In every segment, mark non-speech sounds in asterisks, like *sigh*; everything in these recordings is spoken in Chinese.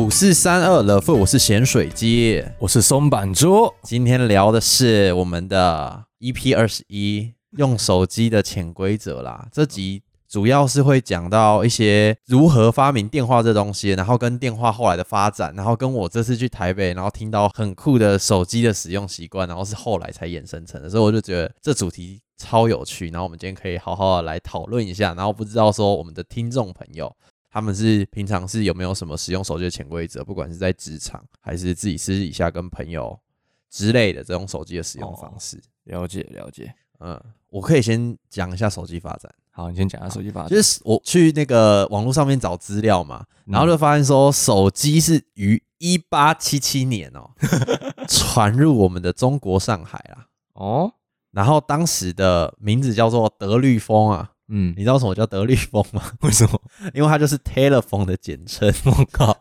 五四三二乐富，我是咸水鸡。我是松板桌，今天聊的是我们的 EP 二十一，用手机的潜规则啦。这集主要是会讲到一些如何发明电话这东西，然后跟电话后来的发展，然后跟我这次去台北，然后听到很酷的手机的使用习惯，然后是后来才衍生成的，所以我就觉得这主题超有趣。然后我们今天可以好好的来讨论一下，然后不知道说我们的听众朋友。他们是平常是有没有什么使用手机的潜规则？不管是在职场还是自己私底下跟朋友之类的这种手机的使用方式，了解了解。嗯，我可以先讲一下手机发展。好，你先讲一下手机发展。就是我去那个网络上面找资料嘛，然后就发现说，手机是于一八七七年哦 *laughs* 传入我们的中国上海啦。哦，然后当时的名字叫做德律风啊。嗯，你知道什么叫德律风吗？*laughs* 为什么？因为它就是 telephone 的简称。*laughs* 我靠，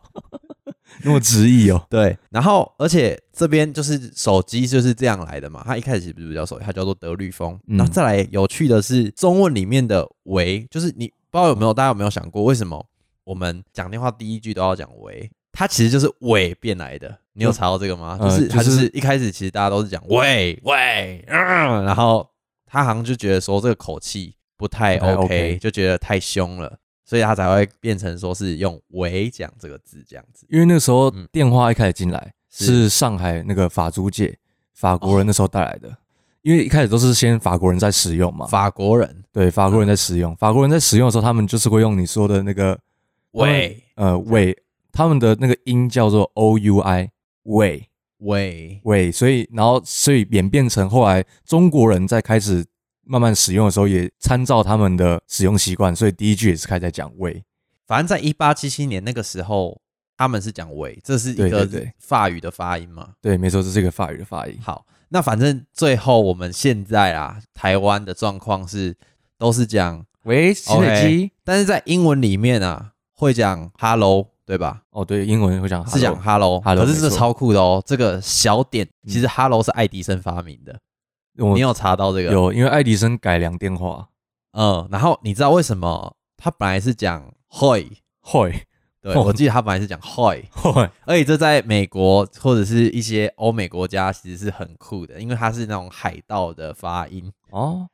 那么直译哦。*laughs* 对，然后而且这边就是手机就是这样来的嘛。它一开始不是叫手机，它叫做德律风。然后再来有趣的是，中文里面的“喂”，就是你不知道有没有大家有没有想过，为什么我们讲电话第一句都要讲“喂”？它其实就是“喂”变来的。你有查到这个吗？就是它就是一开始其实大家都是讲“喂喂”，嗯，然后他好像就觉得说这个口气。不太 OK，就觉得太凶了，所以他才会变成说是用“喂”讲这个字这样子。因为那时候电话一开始进来是。上海那个法租界法国人那时候带来的，因为一开始都是先法国人在使用嘛。法国人。对法国人在使用，法国人在使用的时候，他们就是会用你说的那个“喂”呃“喂”，他们的那个音叫做 “o u i”，喂。喂。喂，所以然后所以演变成后来中国人在开始。慢慢使用的时候，也参照他们的使用习惯，所以第一句也是开在讲“喂”。反正在一八七七年那个时候，他们是讲“喂”，这是一个法语的发音嘛？对，没错，这是一个法语的发音。好，那反正最后我们现在啊，台湾的状况是都是讲“喂”，手机，但是在英文里面啊，会讲 “hello”，对吧？哦，对，英文会讲是讲 “hello”，可是这超酷的哦。这个小点，其实 “hello” 是爱迪生发明的。你有查到这个？有，因为爱迪生改良电话。嗯，然后你知道为什么他本来是讲 “hoi hoi”？对，我记得他本来是讲 “hoi hoi”，而且这在美国或者是一些欧美国家其实是很酷的，因为它是那种海盗的发音哦。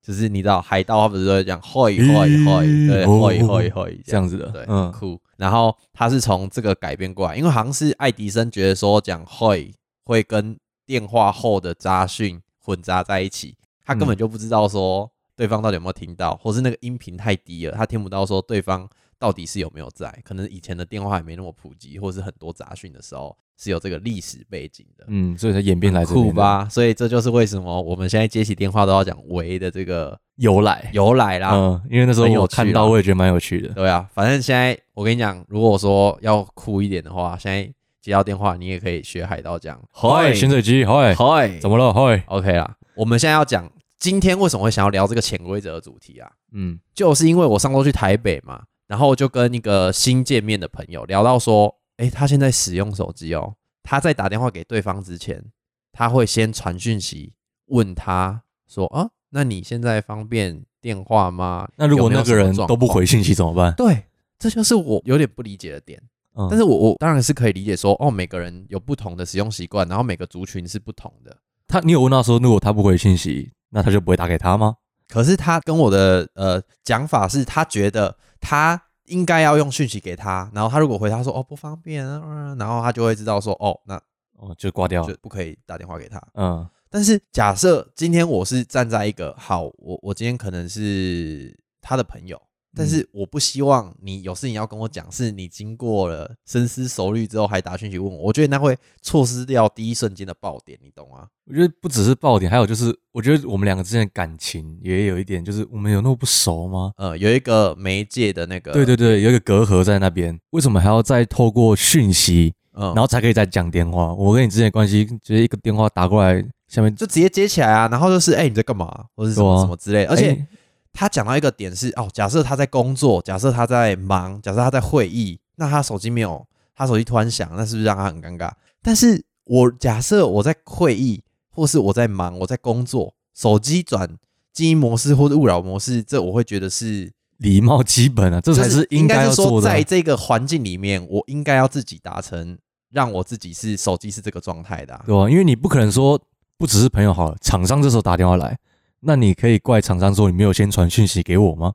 就是你知道海盗他不是都会讲 “hoi hoi hoi”？对，“hoi hoi hoi” 这样子的，对，嗯，酷。然后他是从这个改变过来，因为好像是爱迪生觉得说讲 “hoi” 会跟电话后的杂讯。混杂在一起，他根本就不知道说对方到底有没有听到，或是那个音频太低了，他听不到说对方到底是有没有在。可能以前的电话还没那么普及，或是很多杂讯的时候是有这个历史背景的。嗯，所以才演变来酷吧？所以这就是为什么我们现在接起电话都要讲“喂”的这个由来由来啦。嗯，因为那时候我看到，我也觉得蛮有趣的。对啊，反正现在我跟你讲，如果说要酷一点的话，现在。接到电话，你也可以学海盗讲。嗨，潜水机，嗨，嗨，怎么了？嗨，OK 啦。我们现在要讲今天为什么会想要聊这个潜规则的主题啊？嗯，就是因为我上周去台北嘛，然后就跟一个新见面的朋友聊到说，哎，他现在使用手机哦，他在打电话给对方之前，他会先传讯息问他说，啊，那你现在方便电话吗？那如果那个人都不回信息怎么办？对，这就是我有点不理解的点。但是我我当然是可以理解说，哦，每个人有不同的使用习惯，然后每个族群是不同的。他，你有问他说，如果他不回信息，那他就不会打给他吗？可是他跟我的呃讲法是，他觉得他应该要用讯息给他，然后他如果回他说哦不方便，然后他就会知道说哦那哦就挂掉，就不可以打电话给他。嗯，但是假设今天我是站在一个好，我我今天可能是他的朋友。但是我不希望你有事情要跟我讲，是你经过了深思熟虑之后还打讯息问我，我觉得那会错失掉第一瞬间的爆点，你懂吗？我觉得不只是爆点，还有就是，我觉得我们两个之间的感情也有一点，就是我们有那么不熟吗？呃，有一个媒介的那个，对对对，有一个隔阂在那边，为什么还要再透过讯息，嗯然后才可以再讲电话？我跟你之间的关系，就是一个电话打过来，下面就直接接起来啊，然后就是哎你在干嘛，或者什么什么之类，而且。他讲到一个点是哦，假设他在工作，假设他在忙，假设他在会议，那他手机没有，他手机突然响，那是不是让他很尴尬？但是我假设我在会议，或是我在忙，我在工作，手机转静音模式或者勿扰模式，这我会觉得是礼貌基本啊，这才是应该是说，要做的啊。在这个环境里面，我应该要自己达成，让我自己是手机是这个状态的啊、对吧？因为你不可能说不只是朋友好了，厂商这时候打电话来，那你可以怪厂商说你没有先传讯息给我吗？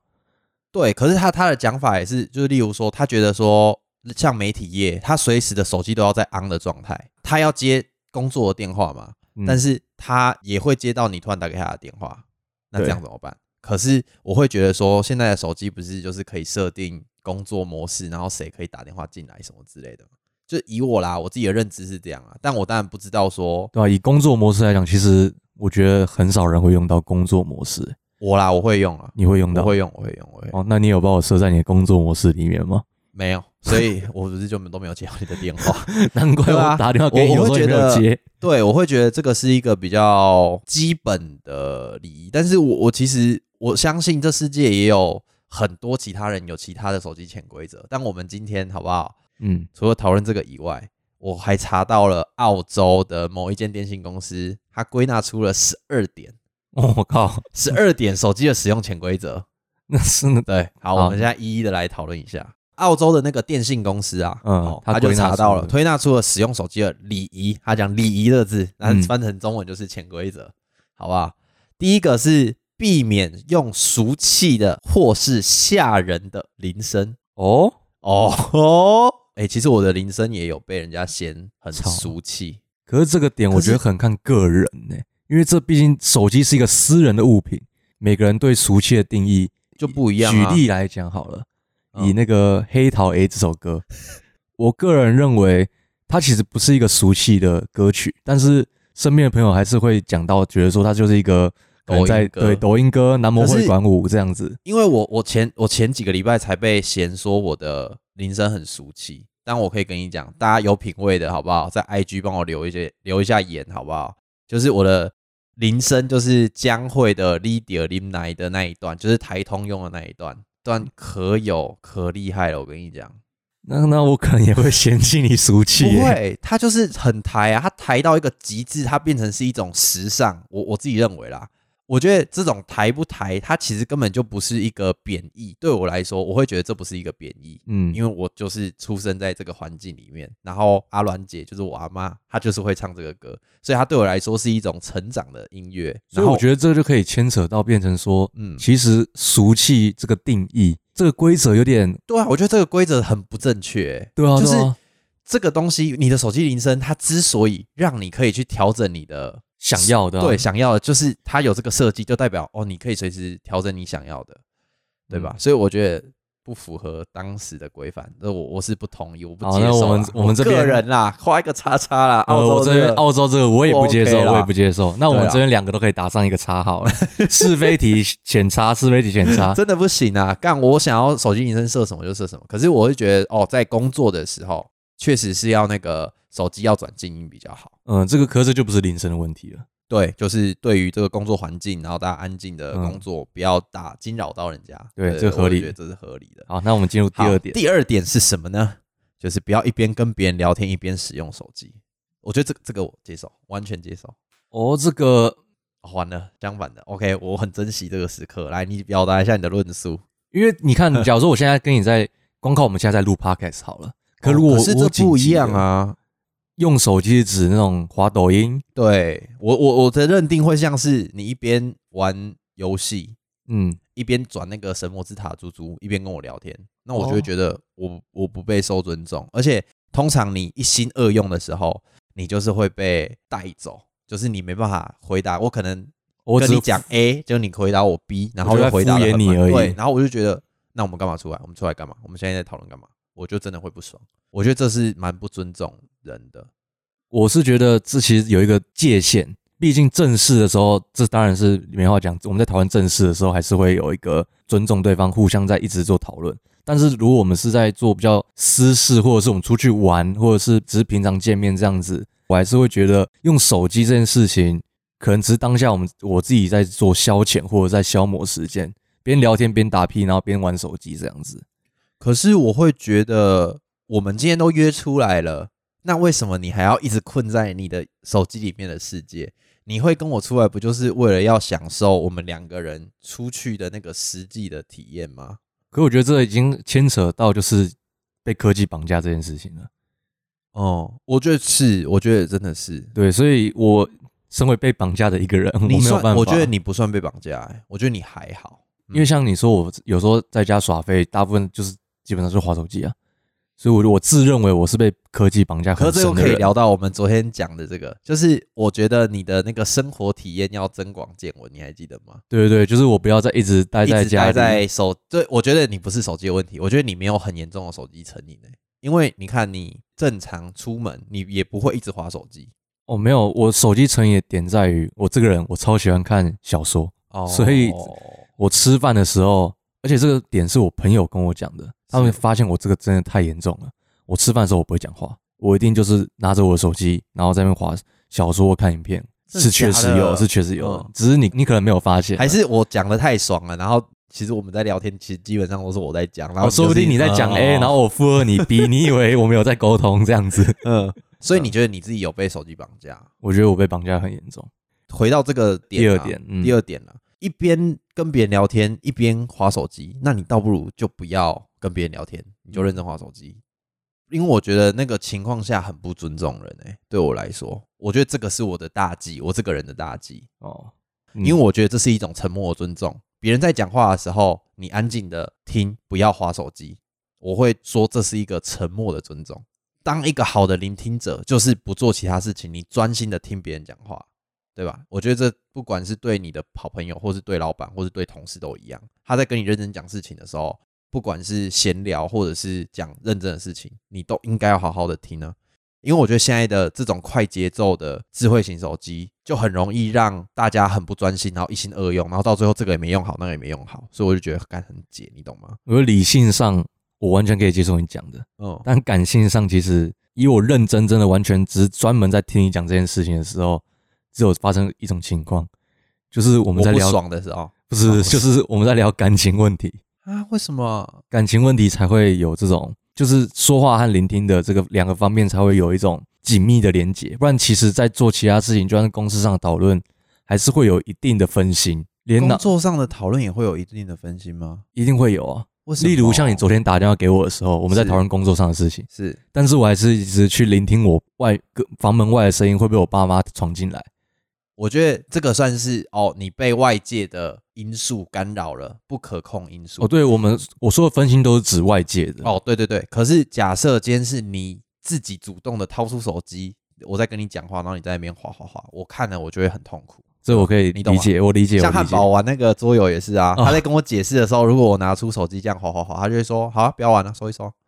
对，可是他他的讲法也是，就是例如说，他觉得说，像媒体业，他随时的手机都要在 on 的状态，他要接工作的电话嘛，嗯但是他也会接到你突然打给他的电话，那这样怎么办？可是我会觉得说，现在的手机不是就是可以设定工作模式，然后谁可以打电话进来什么之类的吗，就以我啦，我自己的认知是这样啊，但我当然不知道说对吧？以工作模式来讲，其实我觉得很少人会用到工作模式，我啦，我会用啊，你会用到？我会用，我会用，我会用。哦，那你有把我设在你的工作模式里面吗？没有，所以我不是就都没有接到你的电话。*laughs* 难怪我打电话给你，我我会觉得有接。对，我会觉得这个是一个比较基本的礼仪，但是我我其实我相信这世界也有很多其他人有其他的手机潜规则，但我们今天好不好？嗯，除了讨论这个以外，我还查到了澳洲的某一间电信公司，它归纳出了十二点，*laughs* 哦，我靠，十二点手机的使用潜规则。*laughs* 那是对，好，好我们现在一一的来讨论一下。澳洲的那个电信公司啊，嗯哦，他就查到了，推纳出了使用手机的礼仪。他讲礼仪的字，那嗯翻成中文就是潜规则，好不好？第一个是避免用俗气的或是吓人的铃声。哦，哦哦，哎、其实我的铃声也有被人家嫌很俗气。可是这个点我觉得很看个人呢、因为这毕竟手机是一个私人的物品，每个人对俗气的定义就不一样举啊例来讲好了，嗯以那个《黑桃 A》这首歌，我个人认为它其实不是一个俗气的歌曲，但是身边的朋友还是会讲到，觉得说它就是一个可能在抖音歌对抖音歌、男模可是会馆舞这样子。因为我我前我前几个礼拜才被嫌说我的铃声很俗气，但我可以跟你讲，大家有品味的好不好？在 IG 帮我留一些留一下言好不好？就是我的铃声就是江蕙的《l 迪尔林奈》的那一段，就是台通用的那一段，段可有可厉害了，我跟你讲。那那我可能也会嫌弃你俗气、不欸，会，它就是很台啊，它台到一个极致，它变成是一种时尚。我我自己认为啦，我觉得这种抬不抬，它其实根本就不是一个贬义。对我来说，我会觉得这不是一个贬义，嗯，因为我就是出生在这个环境里面。然后阿鸾姐就是我阿妈，她就是会唱这个歌，所以她对我来说是一种成长的音乐。所以我觉得这就可以牵扯到变成说，嗯其实俗气这个定义，这个规则有点，对啊，我觉得这个规则很不正确、欸对啊，就是这个东西，你的手机铃声，它之所以让你可以去调整你的想要的啊对，想要的，就是它有这个设计，就代表哦，你可以随时调整你想要的，对吧？嗯所以我觉得不符合当时的规范，那我我是不同意，我不接受啦。我们我们这边个人啦，画一个叉叉啦。呃，澳洲我这边澳洲这个我也不接受，我也不接受。那我们这边两个都可以打上一个叉号了，*laughs* 是非题浅叉，是非题浅叉。*laughs* 真的不行啊！干，我想要手机铃声设什么就设什么。可是我会觉得哦，在工作的时候，确实是要那个手机要转静音比较好。嗯，这个可是就不是铃声的问题了。对，就是对于这个工作环境，然后大家安静的嗯工作，不要打惊扰到人家。对这合理我觉得这是合理的。好，那我们进入第二点。第二点是什么呢？就是不要一边跟别人聊天一边使用手机。我觉得这个这个我接受，完全接受。哦，这个哦完了，相反的，OK，我很珍惜这个时刻。来，你表达一下你的论述。因为你看，*laughs* 假如说我现在跟你在，光靠我们现在在录 podcast 好了，可如果哦可是我这不一样啊。用手机指那种滑抖音，对我我我的认定会像是你一边玩游戏，嗯，一边转那个神魔之塔猪猪，一边跟我聊天，那我就哦会觉得我我不被受尊重，而且通常你一心二用的时候，你就是会被带走，就是你没办法回答。我可能我跟你讲 A，就你回答我 B，然后又回答敷衍你而已对，然后我就觉得，那我们干嘛出来？我们出来干嘛？我们现在在讨论干嘛？我就真的会不爽。我觉得这是蛮不尊重人的。我是觉得这其实有一个界限，毕竟正式的时候，这当然是没话讲。我们在讨论正事的时候，还是会有一个尊重对方，互相在一直做讨论。但是如果我们是在做比较私事，或者是我们出去玩，或者是只是平常见面这样子，我还是会觉得用手机这件事情，可能只是当下我们我自己在做消遣，或者在消磨时间，边聊天边打屁，然后边玩手机这样子。可是我会觉得，我们今天都约出来了，那为什么你还要一直困在你的手机里面的世界？你会跟我出来，不就是为了要享受我们两个人出去的那个实际的体验吗？可我觉得这已经牵扯到就是被科技绑架这件事情了。哦，我觉得是，我觉得真的是。对，所以我身为被绑架的一个人，*laughs* 我没你算，有办法。我觉得你不算被绑架、欸，我觉得你还好。因为像你说，我有时候在家耍废，大部分就是基本上就是滑手机啊，所以我我自认为我是被科技绑架可是这又可以很深的人。聊到我们昨天讲的这个，就是我觉得你的那个生活体验要增广见闻，你还记得吗？对对对，就是我不要再一直待在家待。在手，对我觉得你不是手机的问题，我觉得你没有很严重的手机成瘾、欸、因为你看你正常出门，你也不会一直划手机哦，没有，我手机成瘾的点在于我这个人，我超喜欢看小说。哦所以我吃饭的时候，而且这个点是我朋友跟我讲的，他们发现我这个真的太严重了。我吃饭的时候我不会讲话，我一定就是拿着我的手机，然后在那边划小说、看影片。是确实有，是确实有嗯，只是你你可能没有发现，还是我讲的太爽了，然后其实我们在聊天，其实基本上都是我在讲，然后哦，说不定你在讲 A，然后我附和你 B，你以为 *laughs* 我们有在沟通这样子？嗯，所以你觉得你自己有被手机绑架？我觉得我被绑架很严重。回到这个点、啊，第二点嗯第二点了、一边跟别人聊天，一边划手机，那你倒不如就不要跟别人聊天，你就认真划手机。因为我觉得那个情况下很不尊重人诶、对我来说，我觉得这个是我的大忌，我这个人的大忌，哦，因为我觉得这是一种沉默的尊重。别人在讲话的时候，你安静的听，不要划手机。我会说这是一个沉默的尊重。当一个好的聆听者，就是不做其他事情，你专心的听别人讲话，对吧？我觉得这不管是对你的好朋友，或是对老板，或是对同事都一样。他在跟你认真讲事情的时候，不管是闲聊或者是讲认真的事情，你都应该要好好的听呢。因为我觉得现在的这种快节奏的智慧型手机，就很容易让大家很不专心，然后一心二用，然后到最后这个也没用好，那个也没用好，所以我就觉得干很解，你懂吗？我理性上我完全可以接受你讲的，嗯，但感性上其实以我认真真的完全只是专门在听你讲这件事情的时候，只有发生一种情况，就是我我们在聊，的时候不是，哦就是我们在聊感情问题，啊，为什么？感情问题才会有这种，就是说话和聆听的这个两个方面才会有一种紧密的连接，不然其实在做其他事情，就算是公司上的讨论，还是会有一定的分心，连工作上的讨论也会有一定的分心吗？一定会有啊。例如像你昨天打电话给我的时候，我们在讨论工作上的事情，是但是我还是一直去聆听我外个房门外的声音，会不会我爸妈闯进来？我觉得这个算是哦，你被外界的因素干扰了，不可控因素。哦，对我们我说的分心都是指外界的。哦，对对对。可是假设今天是你自己主动的掏出手机，我在跟你讲话，然后你在那边划划划，我看了我就会很痛苦。这我可以理解，我理解，像我。汉堡玩那个桌游也是啊，哦他在跟我解释的时候，如果我拿出手机这样划划划，他就会说：“好、啊，不要玩了，收一收。*laughs* ”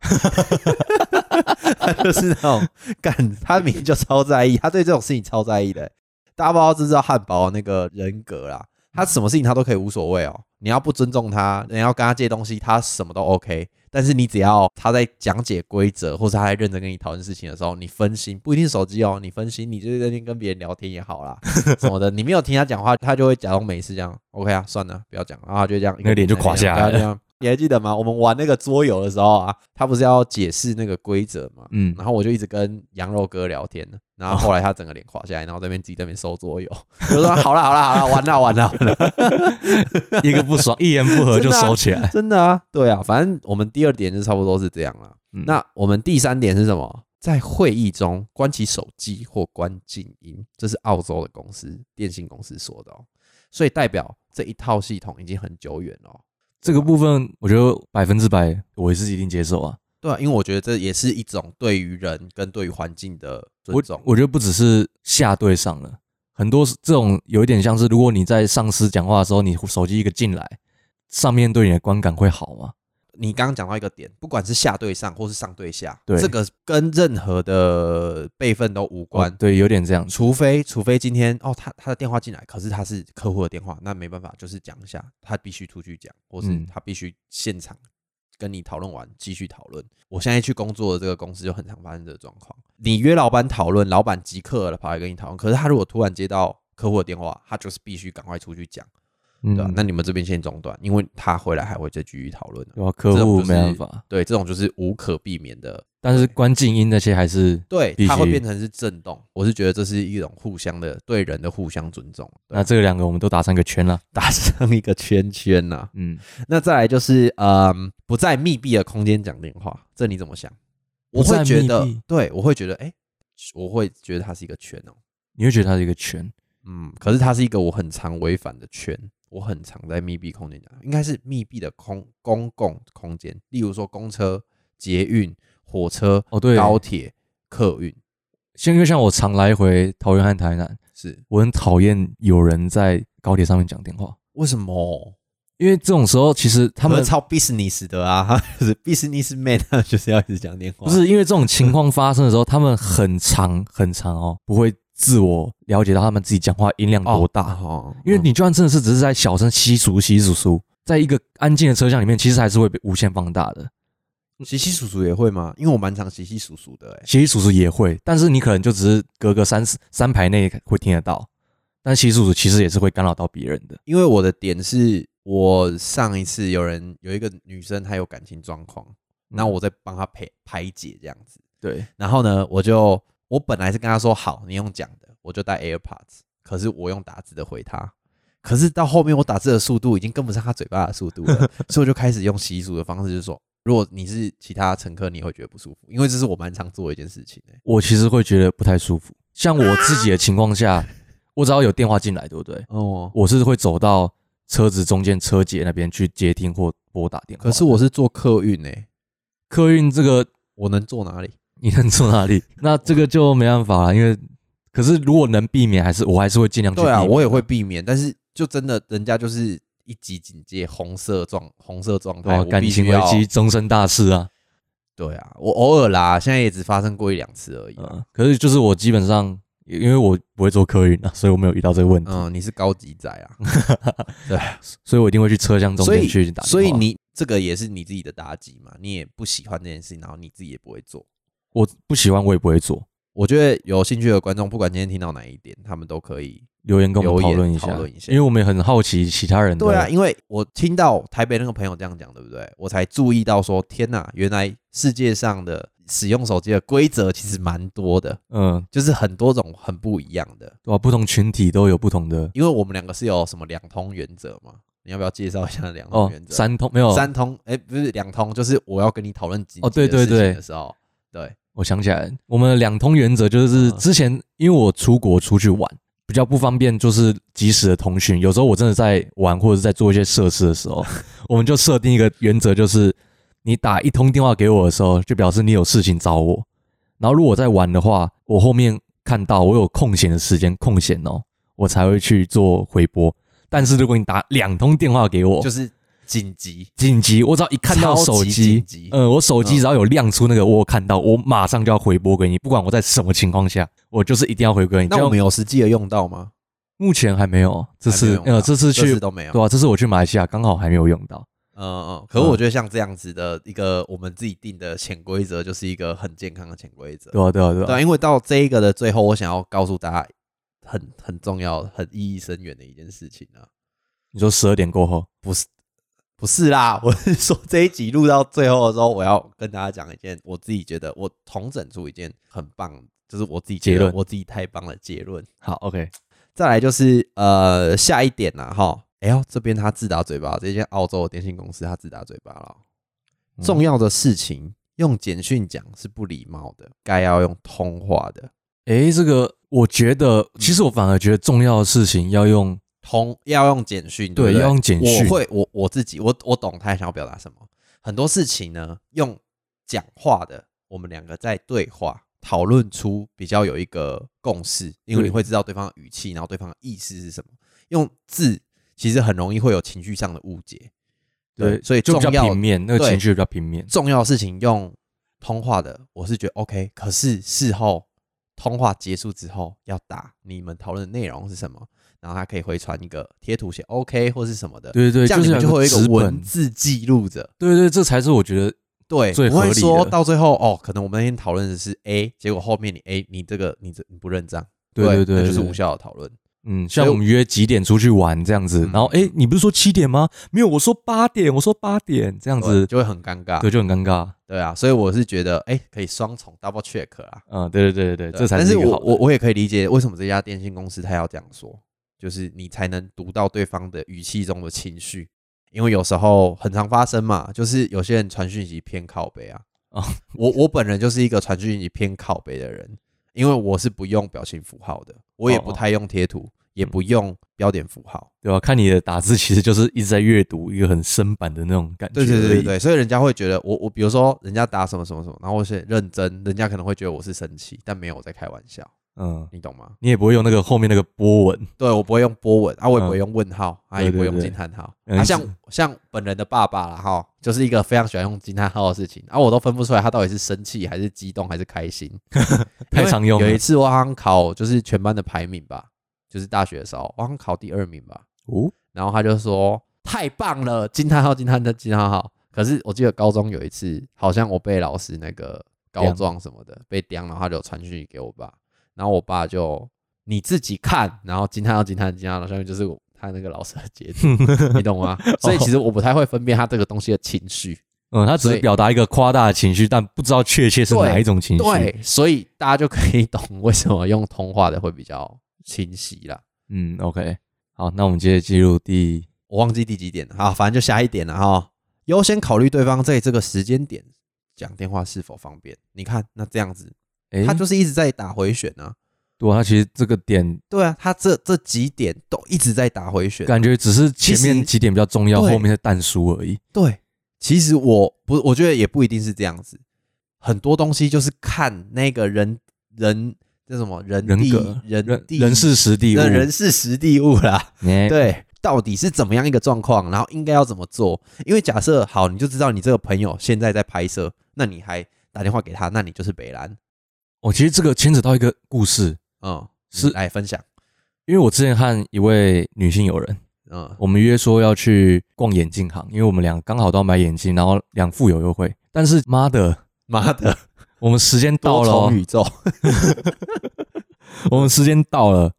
他就是那种干，他明明就超在意，他对这种事情超在意的。大家不知道知不知道汉堡那个人格啦，他什么事情他都可以无所谓哦。你要不尊重他，你要跟他借东西，他什么都 OK。但是你只要他在讲解规则，或是他在认真跟你讨论事情的时候，你分心，不一定是手机哦，你分心，你就在那边跟别人聊天也好啦，*laughs* 什么的，你没有听他讲话，他就会假装没事这样。OK 啊，算了，不要讲，然后他就这样，那个脸就垮下来了这样你还记得吗？我们玩那个桌游的时候啊，他不是要解释那个规则吗？嗯，然后我就一直跟羊肉哥聊天，然后后来他整个脸垮下来，然后这边自己在那边收桌游，*laughs* 我就说好了好了好了，完了完了完了，一个不爽，一言不合就收起来。真的啊，对啊，反正我们第二点就差不多是这样了。嗯那我们第三点是什么？在会议中关起手机或关静音，这是澳洲的公司电信公司说的哦，所以代表这一套系统已经很久远了哦。这个部分，我觉得百分之百我也是一定接受啊。对啊，因为我觉得这也是一种对于人跟对于环境的尊我重。我觉得不只是下对上了，很多这种有一点像是，如果你在上司讲话的时候，你手机一个进来，上面对你的观感会好吗？你刚刚讲到一个点，不管是下对上或是上对下，对这个跟任何的辈分都无关。哦对，有点这样。除非除非今天哦，他他的电话进来，可是他是客户的电话，那没办法，就是讲一下，他必须出去讲，或是嗯他必须现场跟你讨论完继续讨论。我现在去工作的这个公司就很常发生这个状况，你约老板讨论，老板即刻了跑来跟你讨论，可是他如果突然接到客户的电话，他就是必须赶快出去讲。嗯对吧、那你们这边先中断，因为他回来还会再继续讨论的。对吧？客户没办法，对，这种就是无可避免的，但是关静音那些还是对，它会变成是震动。我是觉得这是一种互相的对人的互相尊重，那这两个我们都打上一个圈了。打上一个圈圈呐、嗯，那再来就是，嗯，不在密闭的空间讲电话，这你怎么想？我会觉得，对我会觉得，哎、我会觉得它是一个圈哦、你会觉得它是一个圈，嗯，可是它是一个我很常违反的圈，我很常在密闭空间讲，应该是密闭的空公共空间，例如说公车、捷运、火车、哦对高铁、客运，像因为像我常来回桃园和台南，是。我很讨厌有人在高铁上面讲电话，为什么？因为这种时候其实他们超 business 的啊，他 *laughs* 就是 business man，他就是要一直讲电话，不是因为这种情况发生的时候，他们很长很长哦，不会自我了解到他们自己讲话音量多大。哦，因为你就算真的是只是在小声稀疏稀疏疏，在一个安静的车厢里面，其实还是会被无限放大的。稀稀疏疏也会吗？因为我蛮常稀稀疏疏的、欸，稀稀疏疏也会，但是你可能就只是隔个三三排内会听得到，但稀稀疏疏其实也是会干扰到别人的。因为我的点是我上一次有人有一个女生她有感情状况，那我在帮她排排解这样子，对，然后呢，我就我本来是跟他说好，你用讲的，我就带 AirPods，可是我用打字的回他。可是到后面我打字的速度已经跟不上他嘴巴的速度了，*laughs* 所以我就开始用习俗的方式，就是说，如果你是其他乘客，你也会觉得不舒服，因为这是我蛮常做的一件事情、欸。我其实会觉得不太舒服。像我自己的情况下，*laughs* 我只要有电话进来，对不对？哦，我是会走到车子中间车节那边去接听或拨打电话。可是我是坐客运诶、客运这个我能坐哪里？你能坐哪里？*laughs* 那这个就没办法了，因为可是如果能避免，还是我还是会尽量去对啊，我也会避免，但是就真的人家就是一级警戒，红色状红色状态，啊，我感情危要机，终身大事啊。对啊，我偶尔啦，现在也只发生过一两次而已可是就是我基本上，因为我不会做客运啊，所以我没有遇到这个问题，嗯，你是高级仔啊，*laughs* 对，所以我一定会去车厢中所以间去打电话。所以你这个也是你自己的打击嘛，你也不喜欢这件事情，然后你自己也不会做。我不喜欢，我也不会做。我觉得有兴趣的观众，不管今天听到哪一点，他们都可以。留言跟我们讨论一下，讨论一下因为我们也很好奇其他人的。对啊，因为我听到台北那个朋友这样讲，对不对？我才注意到说，天哪，原来世界上的使用手机的规则其实蛮多的，嗯，就是很多种很不一样的。对吧？不同群体都有不同的因为我们两个是有什么两通原则嘛？你要不要介绍一下两通哦原，则？三通没有三通，哎、不是两通，就是我要跟你讨论几哦对对对的时候，对，我想起来，我们的两通原则就是嗯之前因为我出国出去玩比较不方便，就是及时的通讯。有时候我真的在玩或者是在做一些设施的时候，*laughs* 我们就设定一个原则，就是你打一通电话给我的时候，就表示你有事情找我。然后如果我在玩的话，我后面看到我有空闲的时间空闲哦，我才会去做回拨。但是如果你打两通电话给我，就是紧急，紧急，我只要一看到手机紧急，呃，我手机嗯只要有亮出那个我看到，我马上就要回拨给你，不管我在什么情况下，我就是一定要回拨给你。那我们有实际的用到吗？目前还没有，这次呃，这次去都没有。对啊，这次我去马来西亚刚好还没有用到。嗯嗯，可是我觉得像这样子的一个我们自己定的潜规则，就是一个很健康的潜规则。对啊，对啊，对啊，对啊，因为到这一个的最后，我想要告诉大家很很重要、很意义深远的一件事情啊，你说十二点过后，不是不是啦，*laughs* 我是说这一集录到最后的时候，我要跟大家讲一件我自己觉得我统整出一件很棒，就是我自己结论我自己太棒的结论。好，OK，再来就是呃下一点啦，哈，哎呦这边他自打嘴巴，这间澳洲的电信公司他自打嘴巴了。嗯重要的事情用简讯讲是不礼貌的，该要用通话的。诶，这个我觉得，其实我反而觉得重要的事情要用，通要用简讯，对要用简讯我会，我我自己，我我懂他想要表达什么。很多事情呢，用讲话的，我们两个在对话讨论出比较有一个共识，因为你会知道对方的语气，然后对方的意思是什么。用字其实很容易会有情绪上的误解，对，所以重要平面，那个情绪比较平面。重要的事情用通话的，我是觉得 OK。可是事后通话结束之后要打你们讨论的内容是什么，然后他可以回传一个贴图写 OK 或是什么的，对对对，这样你们就会有一个文字记录着。对对，这才是我觉得对，最合理不会说到最后哦，可能我们那天讨论的是 A，结果后面你 A 你这个你这你不认账，对对对，对那就是无。效的讨论。嗯，像我们约几点出去玩这样子，嗯然后哎，你不是说七点吗？没有，我说八点，我说八点这样子，就会很尴尬。对，就很尴尬。对啊，所以我是觉得，哎，可以双重 double check 啊。嗯，对对对对对，这才但是一个好的我我我也可以理解为什么这家电信公司他要这样说，就是你才能读到对方的语气中的情绪，因为有时候很常发生嘛，就是有些人传讯息偏靠背啊。*laughs* 哦我我本人就是一个传讯息偏靠背的人，因为我是不用表情符号的，我也不太用贴图，也不用标点符号。对吧？看你的打字，其实就是一直在阅读一个很生板的那种感觉。对对对对，对，所以人家会觉得我我比如说人家打什么什么什么，然后我是认真，人家可能会觉得我是生气，但没有我在开玩笑，嗯，你懂吗？你也不会用那个后面那个波纹。对我不会用波纹啊，我也不会嗯用问号啊，也不会用惊叹号嗯啊。像像本人的爸爸啦哈，就是一个非常喜欢用惊叹号的事情啊，我都分不出来他到底是生气还是激动还是开心。*laughs* 太常用了有一次我好像考就是全班的排名吧，就是大学的时候，我好像考第二名吧，哦，然后他就说太棒了，惊叹号惊叹的惊叹号。可是我记得高中有一次，好像我被老师那个告状什么的被刁，然后他就传讯息给我爸，然后我爸就你自己看，然后惊叹到惊叹惊叹到，下面就是我他那个老师的截图，*laughs* 你懂吗？所以其实我不太会分辨他这个东西的情绪，*laughs* 嗯，他只是表达一个夸大的情绪，但不知道确切是哪一种情绪。，对，所以大家就可以懂为什么用通话的会比较清晰啦。嗯，OK，好，那我们接着进入第我忘记第几点了，好，反正就下一点了哈。优先考虑对方在这个时间点讲电话是否方便。你看，那这样子，哎，他就是一直在打回旋啊。对啊，他其实这个点对啊，他这这几点都一直在打回旋。感觉只是前面几点比较重要，后面是淡书而已。对，其实我不，我觉得也不一定是这样子。很多东西就是看那个人人这什么人人格、人地人人事实地物，人人事实地物啦。*laughs* 哎，对，到底是怎么样一个状况，然后应该要怎么做？因为假设好，你就知道你这个朋友现在在拍摄，那你还打电话给他，那你就是北兰。我其实这个牵扯到一个故事，嗯，是来分享。因为我之前和一位女性友人，嗯，我们约说要去逛眼镜行，因为我们俩刚好都要买眼镜，然后两副有优惠。但是妈的，妈的，我们时间到了哦、宇宙。*laughs* 我们时间到了，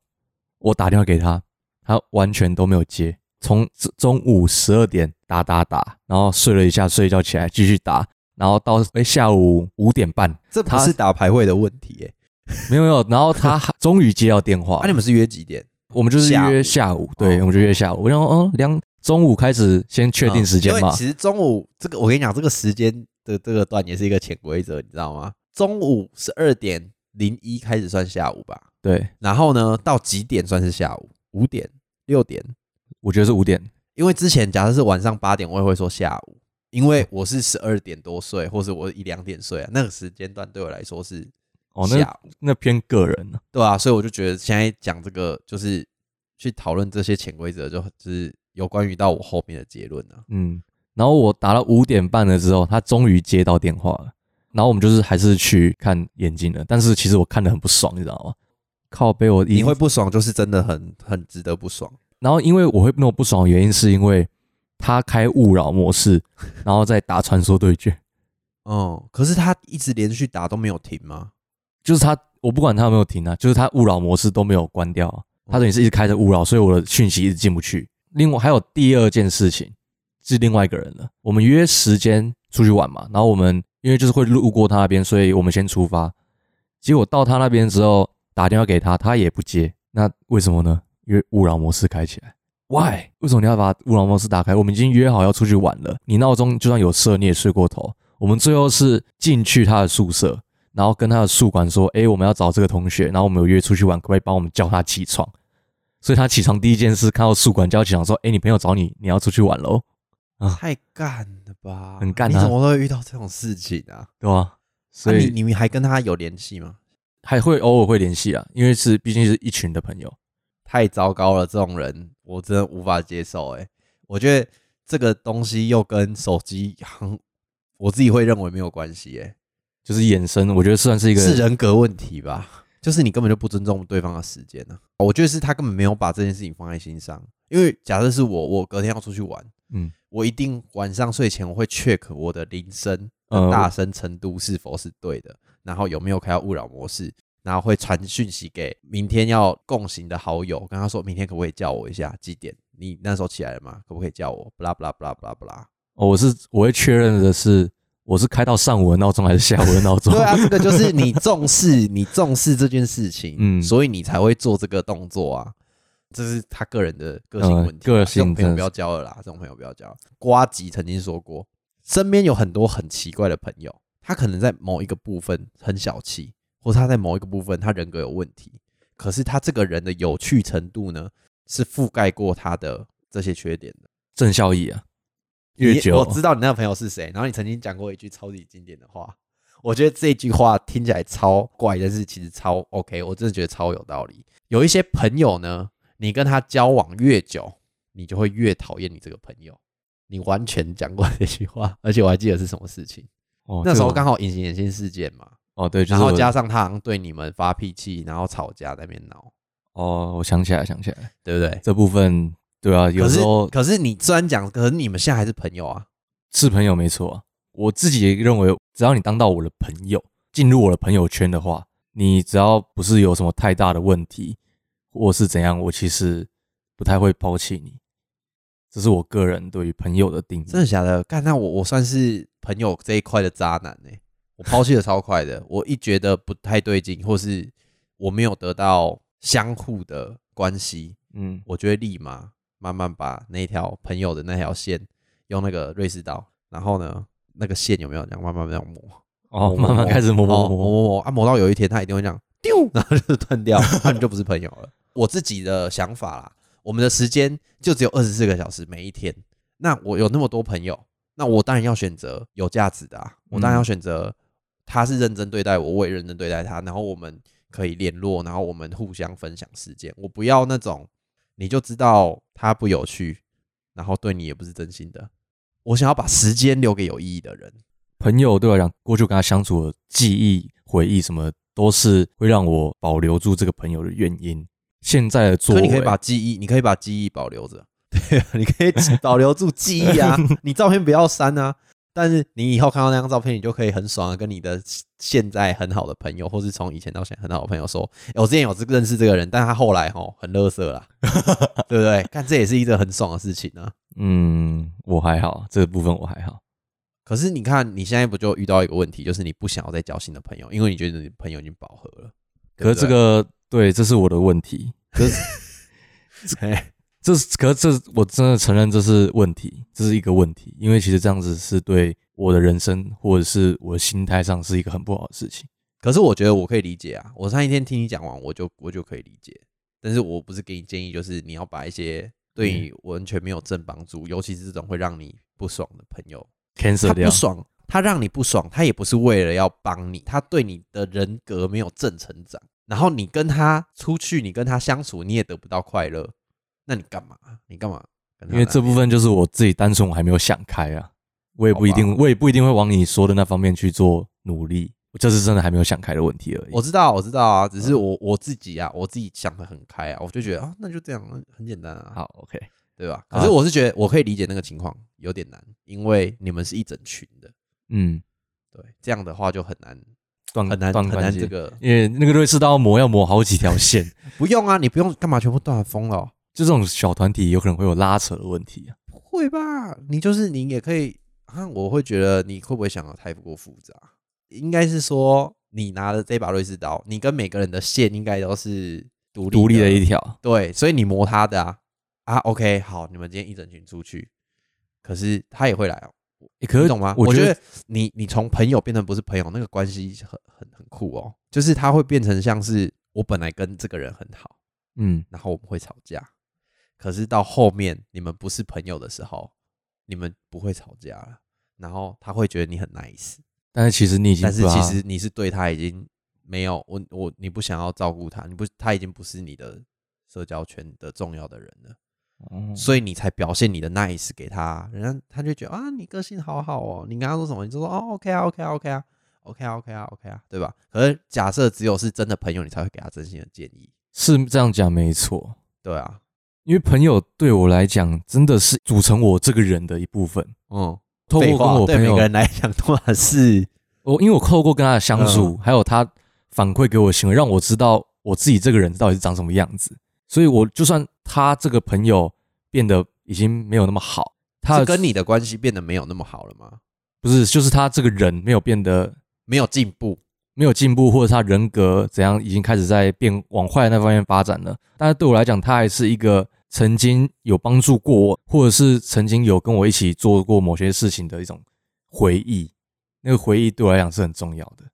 我打电话给他，他完全都没有接。从中中午十二点打打打，然后睡了一下，睡一觉起来继续打，然后到哎下午五点半，这不是打排位的问题耶。*laughs* 没有没有，然后他还终于接到电话 *laughs* 啊，，你们是约几点？我们就是约下午，对，哦我们就约下午。我想说，哦，两中午开始先确定时间嘛其实中午这个，我跟你讲，这个时间的这个段也是一个潜规则，你知道吗？中午十二点零一开始算下午吧，对，然后呢，到几点算是下午？五点、六点？我觉得是五点，因为之前假设是晚上八点，我也会说下午，因为我是十二点多睡，或者我一两点睡啊，那个时间段对我来说是哦，那，那偏个人了，对啊，所以我就觉得现在讲这个就是去讨论这些潜规则，就就是有关于到我后面的结论啊。嗯，然后我打了五点半了之后，他终于接到电话了，然后我们就是还是去看眼镜了，但是其实我看的很不爽，你知道吗？靠背我你会不爽，就是真的很很值得不爽。然后因为我会那么不爽的原因，是因为他开勿扰模式，*laughs* 然后再打传说对决，哦、可是他一直连续打都没有停吗？就是他我不管他有没有停啊，就是他勿扰模式都没有关掉啊，他等于是一直开着勿扰，所以我的讯息一直进不去。另外还有第二件事情是另外一个人了，我们约时间出去玩嘛，然后我们因为就是会路过他那边，所以我们先出发。结果到他那边之后打电话给他，他也不接，那为什么呢？因为勿扰模式开起来。Why？为什么你要把乌龙模式打开？我们已经约好要出去玩了，你闹钟就算有设，你也睡过头。我们最后是进去他的宿舍，然后跟他的宿管说：“诶，我们要找这个同学，然后我们有约出去玩，可不可以帮我们叫他起床？”所以他起床第一件事看到宿管叫起床说：“诶，你朋友找你，你要出去玩喽，太干了吧，很干啊你怎么会遇到这种事情啊？对吧？”所那、以你你们还跟他有联系吗？还会偶尔会联系啊，因为是毕竟是一群的朋友。太糟糕了，这种人我真的无法接受。哎，我觉得这个东西又跟手机很，我自己会认为没有关系。哎，就是衍生，我觉得算是一个是人格问题吧？就是你根本就不尊重对方的时间呢、我觉得是他根本没有把这件事情放在心上。因为假设是我，我隔天要出去玩，嗯我一定晚上睡前我会 check 我的铃声的呃大声程度是否是对的，然后有没有开到勿扰模式，然后会传讯息给明天要共行的好友，跟他说明天可不可以叫我一下几点？你那时候起来了吗？可不可以叫我？不啦不啦不啦不啦不啦。哦，我是我会确认的是，我是开到上午的闹钟还是下午的闹钟？对啊，这个就是你重视 *laughs* 你重视这件事情，嗯所以你才会做这个动作啊。这是他个人的个性呃问题啊、个性朋友不要交了啦，这种朋友不要交。瓜吉曾经说过，身边有很多很奇怪的朋友，他可能在某一个部分很小气，或者他在某一个部分他人格有问题，可是他这个人的有趣程度呢，是覆盖过他的这些缺点的。正效益啊，越久我知道你那个朋友是谁，然后你曾经讲过一句超级经典的话，我觉得这句话听起来超怪，但是其实超 OK，我真的觉得超有道理。有一些朋友呢，你跟他交往越久，你就会越讨厌你这个朋友。你完全讲过这句话，而且我还记得是什么事情。哦，那时候刚好隐形眼镜事件嘛，哦对，就是然后加上他好像对你们发脾气，然后吵架在那边闹，哦，我想起来想起来对不对？这部分，对啊，有时候可是你虽然讲，可是你们现在还是朋友啊。是朋友没错啊。我自己也认为，只要你当到我的朋友，进入我的朋友圈的话，你只要不是有什么太大的问题，或是怎样，我其实不太会抛弃你。这是我个人对于朋友的定义。真的假的？干，那我我算是朋友这一块的渣男呢、我抛弃的超快的。我一觉得不太对劲，或是我没有得到相互的关系，嗯，我就会立马慢慢把那条朋友的那条线用那个瑞士刀，然后呢，那个线有没有这样慢慢这样磨，哦，慢慢开始磨磨磨，磨磨啊，磨到有一天他一定会这样丢，然后就断掉，那你就不是朋友了。我自己的想法啦，我们的时间就只有二十四个小时每一天，那我有那么多朋友，那我当然要选择有价值的啊，我当然要选择他是认真对待我，我也认真对待他，然后我们可以联络，然后我们互相分享事件。我不要那种你就知道他不有趣，然后对你也不是真心的。我想要把时间留给有意义的人。朋友对我来讲，过去跟他相处的记忆、回忆什么，都是会让我保留住这个朋友的原因。现在的作为，可你可以把记忆，你可以把记忆保留着，对，你可以保留住记忆啊，*laughs* 你照片不要删啊。但是你以后看到那张照片，你就可以很爽的跟你的现在很好的朋友，或是从以前到现在很好的朋友说，欸我之前有这个认识这个人，但他后来吼很乐色啦，*laughs* 对不对？看这也是一个很爽的事情啊。嗯，我还好，这个部分我还好。可是你看，你现在不就遇到一个问题，就是你不想要再交新的朋友，因为你觉得你朋友已经饱和了。可是这个对，这是我的问题。可是 *laughs* 嘿这是，可是这我真的承认这是问题，这是一个问题，因为其实这样子是对我的人生或者是我的心态上是一个很不好的事情。可是我觉得我可以理解啊，我上一天听你讲完，我就我就可以理解。但是我不是给你建议，就是你要把一些对你完全没有正帮助，尤其是这种会让你不爽的朋友，cancel 他不，爽，他让你不爽，他也不是为了要帮你，他对你的人格没有正成长。然后你跟他出去，你跟他相处，你也得不到快乐，那你干嘛？你干嘛因为这部分就是我自己单纯我还没有想开啊，我也不一定，我也不一定会往你说的那方面去做努力，我这是真的还没有想开的问题而已。我知道，我知道啊，只是我我自己啊，我自己想的很开啊，我就觉得啊，那就这样，很简单啊。好，OK，对吧？啊可是我是觉得我可以理解那个情况有点难，因为你们是一整群的，嗯，对，这样的话就很难断很难很断关系难这个因为那个瑞士刀磨要磨好几条线，*laughs* 不用啊，你不用干嘛全部断封了哦、就这种小团体有可能会有拉扯的问题啊。不会吧？你就是你也可以啊，我会觉得你会不会想的太过复杂？应该是说你拿的这把瑞士刀，你跟每个人的线应该都是独立独立的一条，对，所以你磨他的啊啊，OK，好，你们今天一整群出去，可是他也会来哦。欸可以懂吗？我觉得我觉得你你从朋友变成不是朋友，那个关系很很很酷哦。就是他会变成像是我本来跟这个人很好，嗯，然后我们会吵架，可是到后面你们不是朋友的时候，你们不会吵架了。然后他会觉得你很 nice，但是其实你已经但是其实你是对他已经没有我我你不想要照顾他，你不他已经不是你的社交圈的重要的人了。哦所以你才表现你的 nice 给他，人家他就觉得啊，你个性好好哦。你跟他说什么，你就说哦，OK 啊，OK 啊，OK 啊，OK 啊，OK 啊，OK 啊，对吧？可是假设只有是真的朋友，你才会给他真心的建议，是这样讲没错，对啊，因为朋友对我来讲真的是组成我这个人的一部分。嗯，透过跟我朋友对每个，人来讲，当然是我因为我透过跟他的相处，还有他反馈给我的行为，让我知道我自己这个人到底是长什么样子。所以，我就算他这个朋友变得已经没有那么好，他是跟你的关系变得没有那么好了吗？不是，就是他这个人没有变得没有进步，没有进步，或者他人格怎样，已经开始在变往坏的那方面发展了。但是对我来讲，他还是一个曾经有帮助过我，或者是曾经有跟我一起做过某些事情的一种回忆。那个回忆对我来讲是很重要的。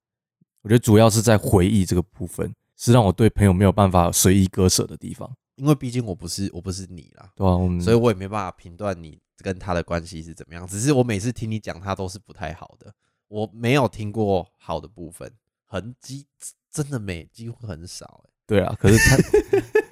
我觉得主要是在回忆这个部分，是让我对朋友没有办法随意割舍的地方。因为毕竟我不是我不是你啦，对啊，我们所以我也没办法评断你跟他的关系是怎么样。只是我每次听你讲，他都是不太好的，我没有听过好的部分，很几真的没几乎很少、欸。对啊，可是他，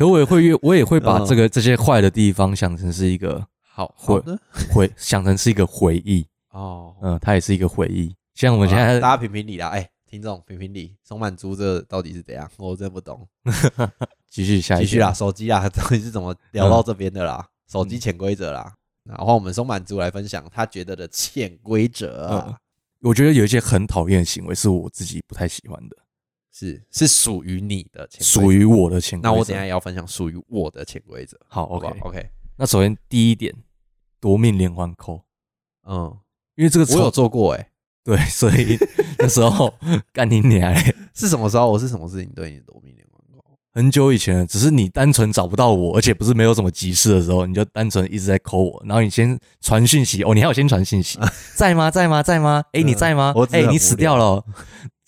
可我也会越，我也会把这个这些坏的地方想成是一个好会好的回，想成是一个回忆。哦。嗯，它也是一个回忆。像我我们现在大家评评理啦，哎、听众评评理，松满猪这到底是怎样？我真不懂。*laughs* 继续下一继续啦，手机啦，到底是怎么聊到这边的啦？手机潜规则啦，然后我们松满猪来分享他觉得的潜规则我觉得有一些很讨厌的行为是我自己不太喜欢的，是是属于你的潜规则，属于我的潜规则。那我等一下也要分享属于我的潜规则。好，OK。OK，那首先第一点，夺命连环扣，嗯，因为这个我有做过哎、*laughs* 对，所以那时候 *laughs* 干你娘嘞！是什么时候？我是什么事情对你夺命连环扣？很久以前了，只是你单纯找不到我，而且不是没有什么急事的时候，你就单纯一直在扣我，然后你先传讯息，哦，你还有先传讯息，*laughs* 在吗？在吗？在吗？哎，你在吗哎，很你死掉了哦，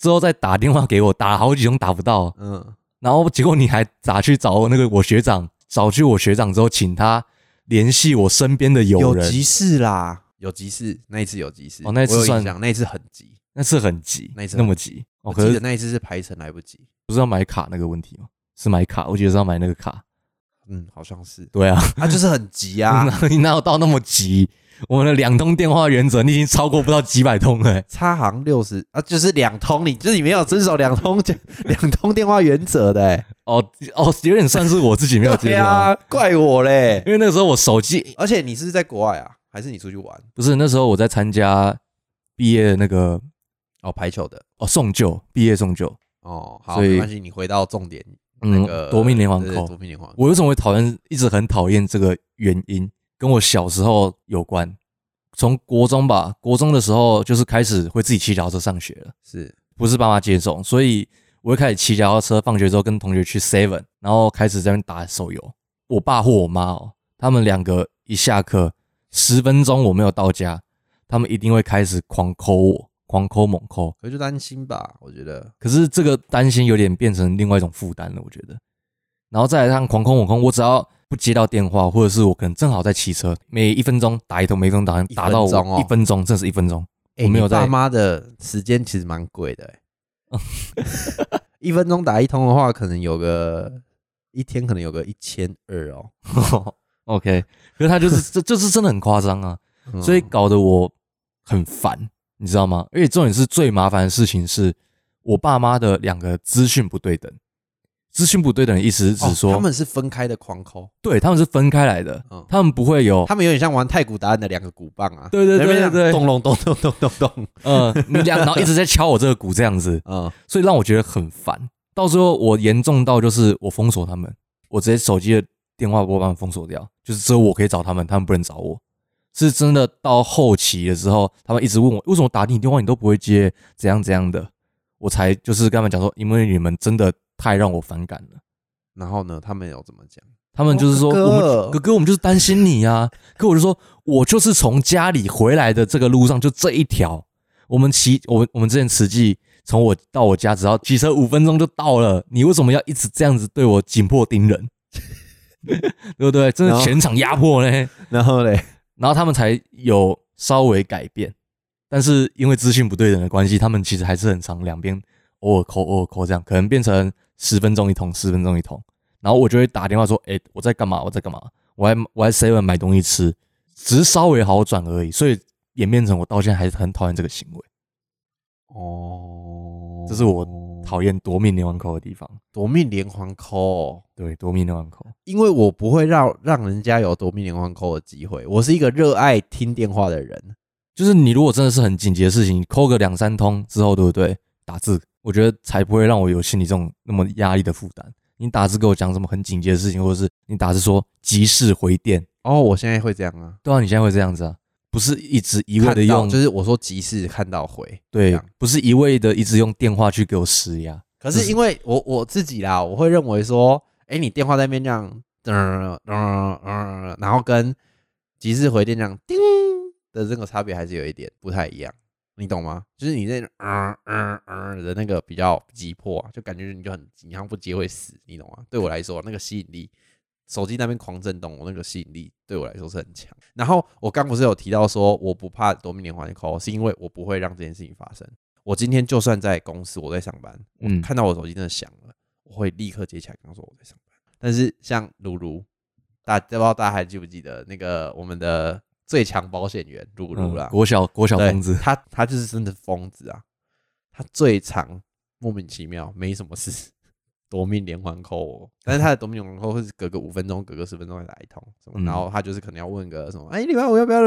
之后再打电话给我，打了好几通打不到，嗯，然后结果你还咋去找那个我学长，找去我学长之后，请他联系我身边的友人，有急事啦，有急事，那一次有急事，哦那一次算我有印象，那一次很急，那次很急，那一次那么急，哦，我记得可是那一次是排程来不及，不是要买卡那个问题吗？是买卡，我记得是要买那个卡，嗯，好像是，对啊，他，就是很急啊，*laughs* 哪你哪有到那么急？我们的两通电话原则，你已经超过不到几百通了、欸。差行六十啊，就是两通，你就是你没有遵守两通 *laughs* 两通电话原则的、欸，哦哦，有点算是我自己没有接对到，啊，怪我嘞。因为那个时候我手机而且你是在国外啊，还是你出去玩？不是那时候我在参加毕业的那个哦，排球的。哦送旧毕业送旧，哦，好，所以没关系，你回到重点，那嗯个，夺命连环扣对夺。命连环扣。我为什么会讨厌，一直很讨厌这个原因，跟我小时候有关。从国中吧，国中的时候就是开始会自己骑脚踏车上学了。是不是爸妈接送，所以我会开始骑脚踏车，放学之后跟同学去 Seven，然后开始在那边打手游。我爸或我妈哦，他们两个一下课十分钟我没有到家，他们一定会开始狂抠我，狂抠猛抠。可是就担心吧，我觉得可是这个担心有点变成另外一种负担了，我觉得。然后再来看狂抠猛抠，我只要不接到电话，或者是我可能正好在骑车，每一分钟打一通，每一分钟打一打到我一分钟，真的是一分钟。哎、我没有在你爸妈的时间其实蛮贵的、欸，*laughs* 一分钟打一通的话，可能有个一天可能有个一千二哦，*laughs* OK，可是他就是这就是真的很夸张啊。嗯所以搞得我很烦，你知道吗？而且重点是最麻烦的事情是我爸妈的两个资讯不对等。资讯不对等的意思是指哦说，他们是分开的框扣，对他们是分开来的，嗯他们不会有，他们有点像玩太古达人的两个鼓棒啊，对对对对对咚隆咚咚咚咚咚，嗯，你两然后一直在敲我这个鼓这样子，*laughs* 嗯，所以让我觉得很烦。到最后我严重到就是我封锁他们，我直接手机的电话拨放封锁掉，就是只有我可以找他们，他们不能找我。是真的到后期的时候，他们一直问我为什么打你电话你都不会接，怎样怎样的，我才就是跟他们讲说，因为你们真的太让我反感了。然后呢，他们有怎么讲？他们就是说，哦哥哥我们哥哥，我们就是担心你啊。可我就说，我就是从家里回来的这个路上就这一条，我们骑我们我们之前慈济从我到我家只要骑车五分钟就到了，你为什么要一直这样子对我紧迫盯人？*laughs* 对不对？真的全场压迫呢。然后嘞，然后他们才有稍微改变，但是因为资讯不对等的关系，他们其实还是很长，两边偶尔扣偶尔扣这样，可能变成十分钟一通，十分钟一通。然后我就会打电话说：“哎、我在干嘛？我在干嘛？我还我还 seven 买东西吃，只是稍微好转而已。”所以演变成我到现在还是很讨厌这个行为，哦，这是我讨厌夺命连环扣的地方。夺命连环扣。对，夺命连环扣，因为我不会让让人家有夺命连环扣的机会，我是一个热爱听电话的人。就是你如果真的是很紧急的事情，你扣个两三通之后，对不对？打字我觉得才不会让我有心里这种那么压力的负担。你打字给我讲什么很紧急的事情，或者是你打字说急事回电，哦，我现在会这样啊，对啊，你现在会这样子啊，不是一直一味的用，就是我说急事看到回，对，不是一味的一直用电话去给我施压。可是因为我我自己啦，我会认为说，哎、你电话在那边这样，噔噔噔，然后跟即时回电这样叮的这个差别还是有一点不太一样，你懂吗？就是你那嗯嗯嗯的那个比较急迫、啊，就感觉你就很你好像不接会死，你懂吗？对我来说，那个吸引力，手机那边狂震动，我那个吸引力对我来说是很强。然后我刚不是有提到说我不怕夺命连环 call，是因为我不会让这件事情发生。我今天就算在公司，我在上班，我嗯看到我手机真的响了，我会立刻接起来跟他说我在上班。但是像露露，大不知道大家还记不记得那个我们的最强保险员露露啦嗯，，国小国小疯子，他他就是真的疯子啊，他最常莫名其妙没什么事。夺命连环扣我，*laughs* 但是他的夺命连环扣会是隔个五分钟、隔个十分钟会来一通，什么，嗯。然后他就是可能要问个什么，哎、礼拜五要不要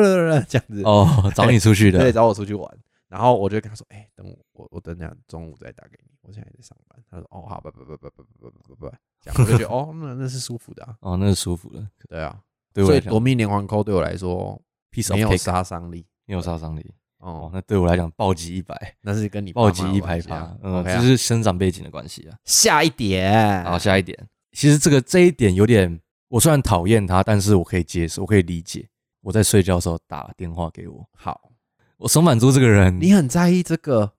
这样子，哦，*laughs* 找你出去对，的，找我出去玩，然后我就跟他说，哎、等我，我我等下中午再打给你，我现在在上班。他说，哦，好，拜拜拜拜拜拜拜拜拜拜，这样我就觉得，*laughs* 哦，那那是舒服的啊，哦，那是舒服的，对啊，所以夺命连环扣对我来说，piece of 没有 cake，杀伤力，没有杀伤力。哦哦，，那对我来讲暴击一百，*laughs* 那是跟你暴击一百趴嗯这是生长背景的关系啊。下一点，好，下一点，其实这个这一点有点，我虽然讨厌他，但是我可以接受，我可以理解。我在睡觉的时候打电话给我，好，我松满珠这个人，你很在意这个，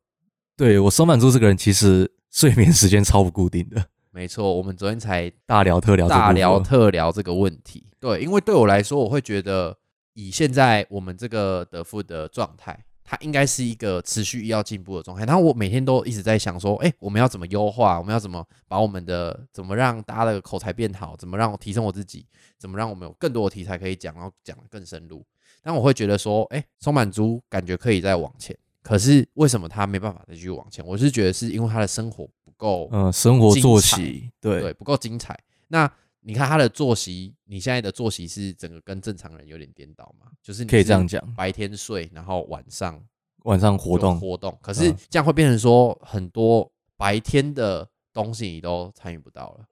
对我松满珠这个人，其实睡眠时间超不固定的，没错，我们昨天才大聊特聊大聊特聊这个问题。对，因为对我来说，我会觉得以现在我们这个德富的状态，它应该是一个持续要进步的状态。然后我每天都一直在想说，哎、我们要怎么优化？我们要怎么把我们的怎么让大家的口才变好？怎么让我提升我自己？怎么让我们有更多的题材可以讲，然后讲得更深入？但我会觉得说，哎、松满珠感觉可以再往前。可是为什么他没办法再继续往前？我是觉得是因为他的生活不够嗯，生活作精息，对对，不够精彩。那你看他的作息，你现在的作息是整个跟正常人有点颠倒嘛？就是可以这样讲，白天睡，然后晚上晚上活动，活动。可是嗯这样会变成说，很多白天的东西你都参与不到了。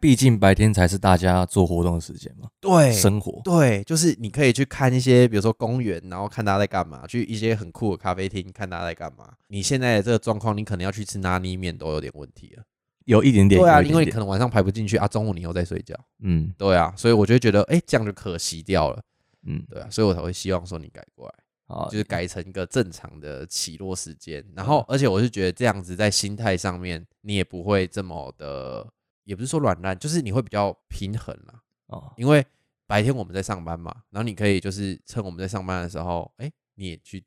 毕竟白天才是大家做活动的时间嘛，对生活，对，就是你可以去看一些，比如说公园，然后看大家在干嘛；去一些很酷的咖啡厅，看大家在干嘛。你现在的这个状况，你可能要去吃拉泥面都有点问题了。有一点点，对啊，因为你可能晚上排不进去啊，中午你又在睡觉。嗯对啊，所以我就觉得，哎、这样就可惜掉了。嗯，对啊，所以我才会希望说你改过来，好，就是改成一个正常的起落时间。然后，而且我是觉得这样子在心态上面，你也不会这么的，也不是说软烂，就是你会比较平衡啦。哦，因为白天我们在上班嘛，然后你可以就是趁我们在上班的时候，哎、你也去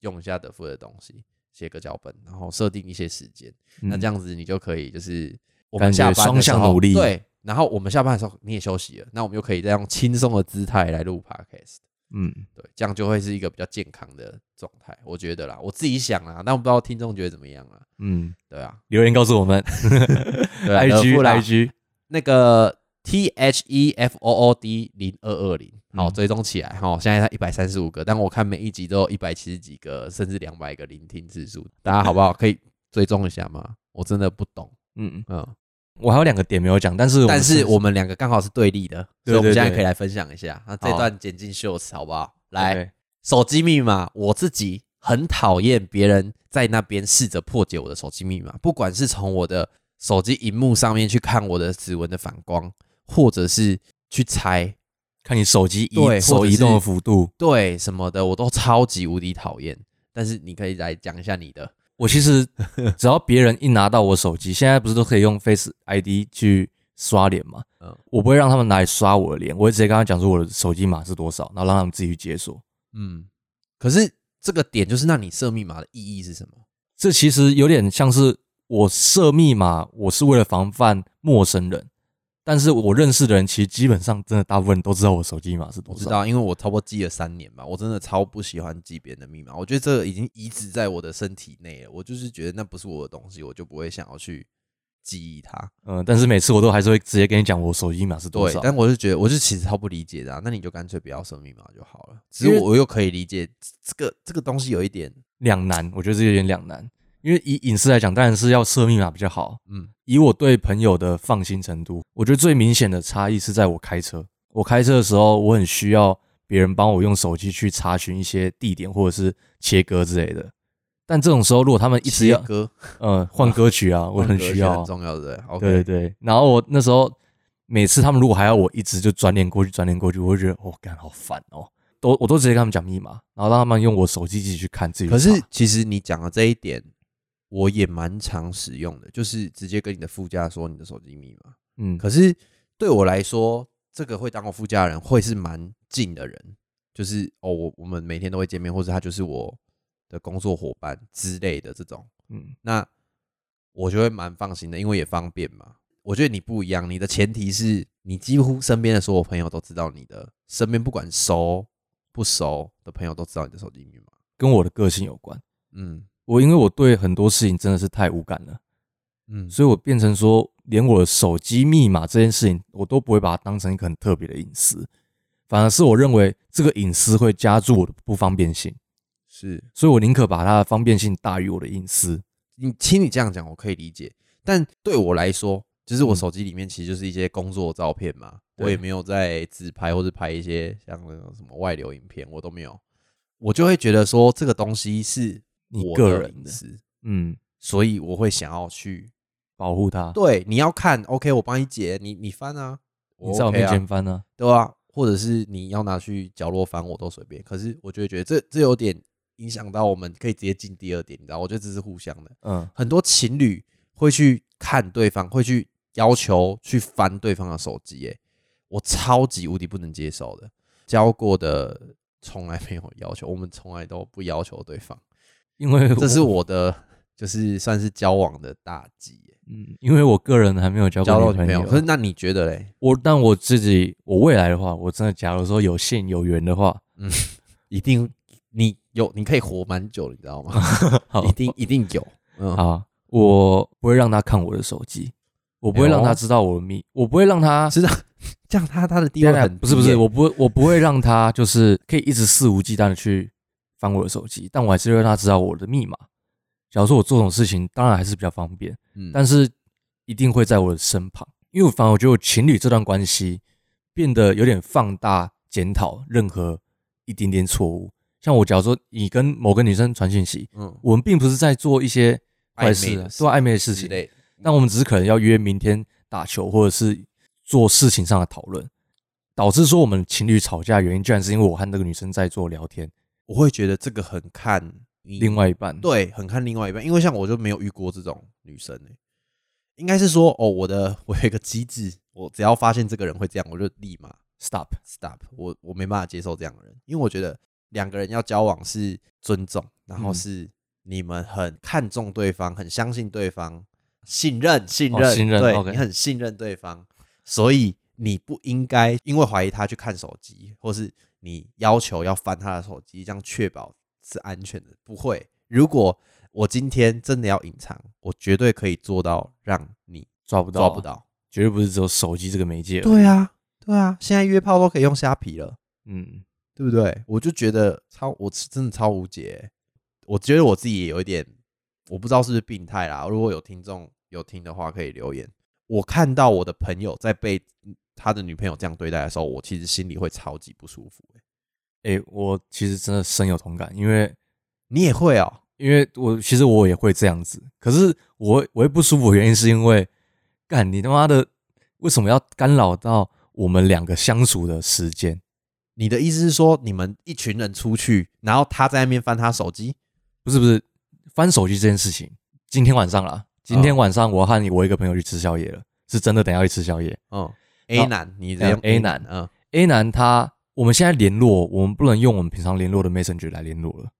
用一下德芙的东西，写个脚本，然后设定一些时间。那这样样子你就可以就是我们下班的双时候向努力对，然后我们下班的时候你也休息了，那我们就可以再用轻松的姿态来录 podcast，嗯，对，这样就会是一个比较健康的状态，我觉得啦，我自己想啦，但我不知道听众觉得怎么样啊？嗯，对啊，留言告诉我们 *laughs* 对啊德，IG 富啦 IG，那个 T H E F O O D 零二二零，好嗯追踪起来哈。现在它一百三十五个，但我看每一集都有一百七十几个，甚至两百个聆听次数，大家好不好？可以追踪一下吗？我真的不懂，嗯，嗯，我还有两个点没有讲，但是但是我们两个刚好是对立的，所以我们现在可以来分享一下。那这段剪进 shorts 好不好？来手机密码，我自己很讨厌别人在那边试着破解我的手机密码，不管是从我的手机荧幕上面去看我的指纹的反光，或者是去猜看你手机移手移动的幅度，对什么的，我都超级无敌讨厌。但是你可以来讲一下你的，我其实 *laughs* 只要别人一拿到我手机，现在不是都可以用 Face ID 去刷脸吗？嗯我不会让他们拿来刷我的脸，我会直接跟他讲说我的手机码是多少，然后让他们自己去解锁。嗯，可是这个点就是，那你设密码的意义是什么？这其实有点像是我设密码，我是为了防范陌生人，但是我认识的人其实基本上真的大部分都知道我手机密码是多少。我知道，因为我差不多记了三年吧，我真的超不喜欢记别人的密码，我觉得这个已经移植在我的身体内了。我就是觉得那不是我的东西，我就不会想要去记忆它。嗯，但是每次我都还是会直接跟你讲我手机密码是多对，少。但我是觉得，我是其实超不理解的、啊，那你就干脆不要设密码就好了。只因为是我又可以理解这个这个东西有一点，两难，我觉得这有点两难，因为以隐私来讲，当然是要设密码比较好。嗯，以我对朋友的放心程度，我觉得最明显的差异是在我开车。我开车的时候，我很需要别人帮我用手机去查询一些地点或者是切割之类的。但这种时候，如果他们一直要歌，呃换歌曲啊，*laughs* 我很需要很。重要的。对对对，然后我那时候每次他们如果还要我一直就转脸过去转脸过去，我会觉得哦，干好烦哦。都我都直接跟他们讲密码，然后让他们用我手机自己去看自己。可是其实你讲的这一点，我也蛮常使用的，就是直接跟你的副驾说你的手机密码。嗯，可是对我来说，这个会当我副驾的人会是蛮近的人，就是哦，我我们每天都会见面，或者他就是我的工作伙伴之类的这种，嗯那我就会蛮放心的，因为也方便嘛。我觉得你不一样，你的前提是你几乎身边的所有朋友都知道你的，身边不管熟不熟的朋友都知道你的手机密码。跟我的个性有关。嗯我因为我对很多事情真的是太无感了，嗯，所以我变成说，连我的手机密码这件事情，我都不会把它当成一个很特别的隐私，反而是我认为这个隐私会加注我的不方便性，是所以我宁可把它的方便性大于我的隐私。你听你这样讲，我可以理解。但对我来说，就是我嗯手机里面其实就是一些工作照片嘛，对我也没有在自拍或者拍一些像那种什么外流影片，我都没有。我就会觉得说这个东西是你我个人的嗯，所以我会想要去保护他，对你要看，OK，我帮你解，你你翻啊，你在我啊前翻呢、对啊，或者是你要拿去角落翻，我都随便。可是我就会觉得这这有点影响到我们可以直接进第二点，你知道？我觉得这是互相的。嗯，很多情侣会去看对方，会去要求去翻对方的手机，哎，我超级无敌不能接受的。交过的从来没有要求，我们从来都不要求对方，因为这是我我的就是算是交往的大忌。嗯，因为我个人还没有交女朋友，可是那你觉得嘞？我但我自己，我未来的话，我真的假如说有幸有缘的话，嗯一定你有你可以活蛮久，你知道吗？*laughs* 好一定一定有，嗯，好，我不会让他看我的手机，我不会让他知道我的密，我不会让他知道 *laughs* 这样他他的地位很不是不是，我不会我不会让他就是可以一直肆无忌惮的去翻我的手机，但我还是会让他知道我的密码。假如说我做这种事情，当然还是比较方便，嗯但是一定会在我的身旁，因为我反而我觉得我情侣这段关系变得有点放大检讨任何一点点错误。像我假如说你跟某个女生传讯息，嗯我们并不是在做一些坏事做暧昧的事情，但我们只是可能要约明天打球，或者是做事情上的讨论，导致说我们情侣吵架原因，居然是因为我和那个女生在做聊天，我会觉得这个很看另外一半对，很看另外一半，因为像我就没有遇过这种女生欸。应该是说哦，我的我有一个机制，我只要发现这个人会这样，我就立马 stop，stop，我我没办法接受这样的人，因为我觉得两个人要交往是尊重，然后嗯。是你们很看重对方，很相信对方，信任信任、哦信任对你很信任对方，所以你不应该因为怀疑他去看手机，或是你要求要翻他的手机，这样确保是安全的。不会，如果我今天真的要隐藏，我绝对可以做到让你抓不到，抓不，到。绝对不是只有手机这个媒介，，对啊，对啊，现在约炮都可以用虾皮了。嗯，对不对？我就觉得超，我是真的超无解欸。我觉得我自己也有一点，我不知道是不是病态啦。如果有听众有听的话，可以留言。我看到我的朋友在被他的女朋友这样对待的时候，我其实心里会超级不舒服欸。哎、我其实真的深有同感，因为你也会哦？因为我其实我也会这样子，可是我我会不舒服的原因是因为，干你他妈的为什么要干扰到我们两个相处的时间？你的意思是说，你们一群人出去，然后他在那边翻他手机？不是不是，翻手机这件事情，今天晚上啦，今天晚上我和你我一个朋友去吃宵夜了，是真的等下去吃宵夜。嗯，A 男，你这样呃 A 男嗯 A 男他我们现在联络，我们不能用我们平常联络的 Messenger 来联络了，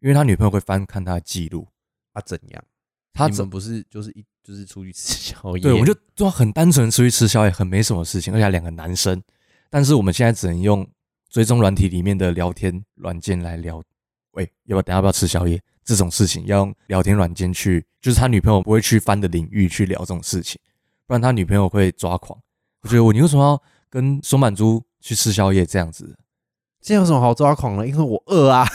因为他女朋友会翻看他的记录，啊怎样？他怎不是就是一就是出去吃宵夜？对，我们就就很单纯出去吃宵夜，很没什么事情，而且两个男生，但是我们现在只能用追踪软体里面的聊天软件来聊。喂，要不要等下要不要吃宵夜？这种事情要用聊天软件去，就是他女朋友不会去翻的领域去聊这种事情，不然他女朋友会抓狂。我觉得我你为什么要跟松满猪去吃宵夜这样子？这有什么好抓狂的？因为我饿啊。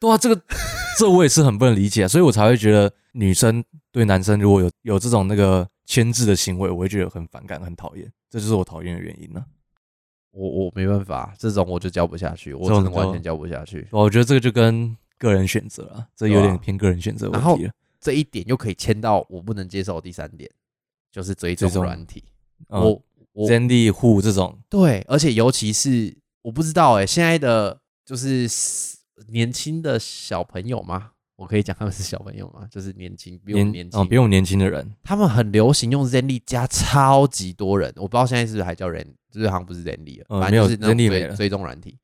对啊，这个 *laughs* 这我也是很不能理解，所以我才会觉得女生对男生如果有有这种那个牵制的行为，我会觉得很反感、很讨厌，这就是我讨厌的原因呢、我我没办法，这种我就教不下去，我真的完全教不下去。我觉得这个就跟个人选择了，这有点偏个人选择问然后题了。这一点又可以牵到我不能接受的第三点，就是追踪软体。嗯我我 Zenly 户这种，对，而且尤其是我不知道哎、现在的就是年轻的小朋友吗？我可以讲他们是小朋友吗？就是年轻，比我们年轻，哦，比我们年轻的人，他们很流行用 Zenly 加超级多人，我不知道现在是不是还叫人，就是好像不是 Zenly 了，嗯反正就是 Zenly 没了追追踪软体，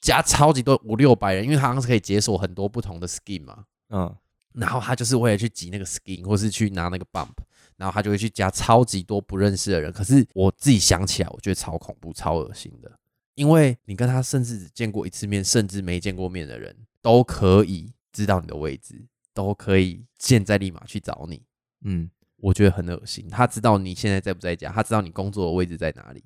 加超级多五六百人，因为它好像是可以解锁很多不同的 skin 嘛，嗯，然后他就是为了去集那个 skin，或是去拿那个 bump，然后他就会去加超级多不认识的人。可是我自己想起来，我觉得超恐怖、超恶心的，因为你跟他甚至只见过一次面，甚至没见过面的人，都可以知道你的位置，都可以现在立马去找你。嗯，我觉得很恶心。他知道你现在在不在家，他知道你工作的位置在哪里。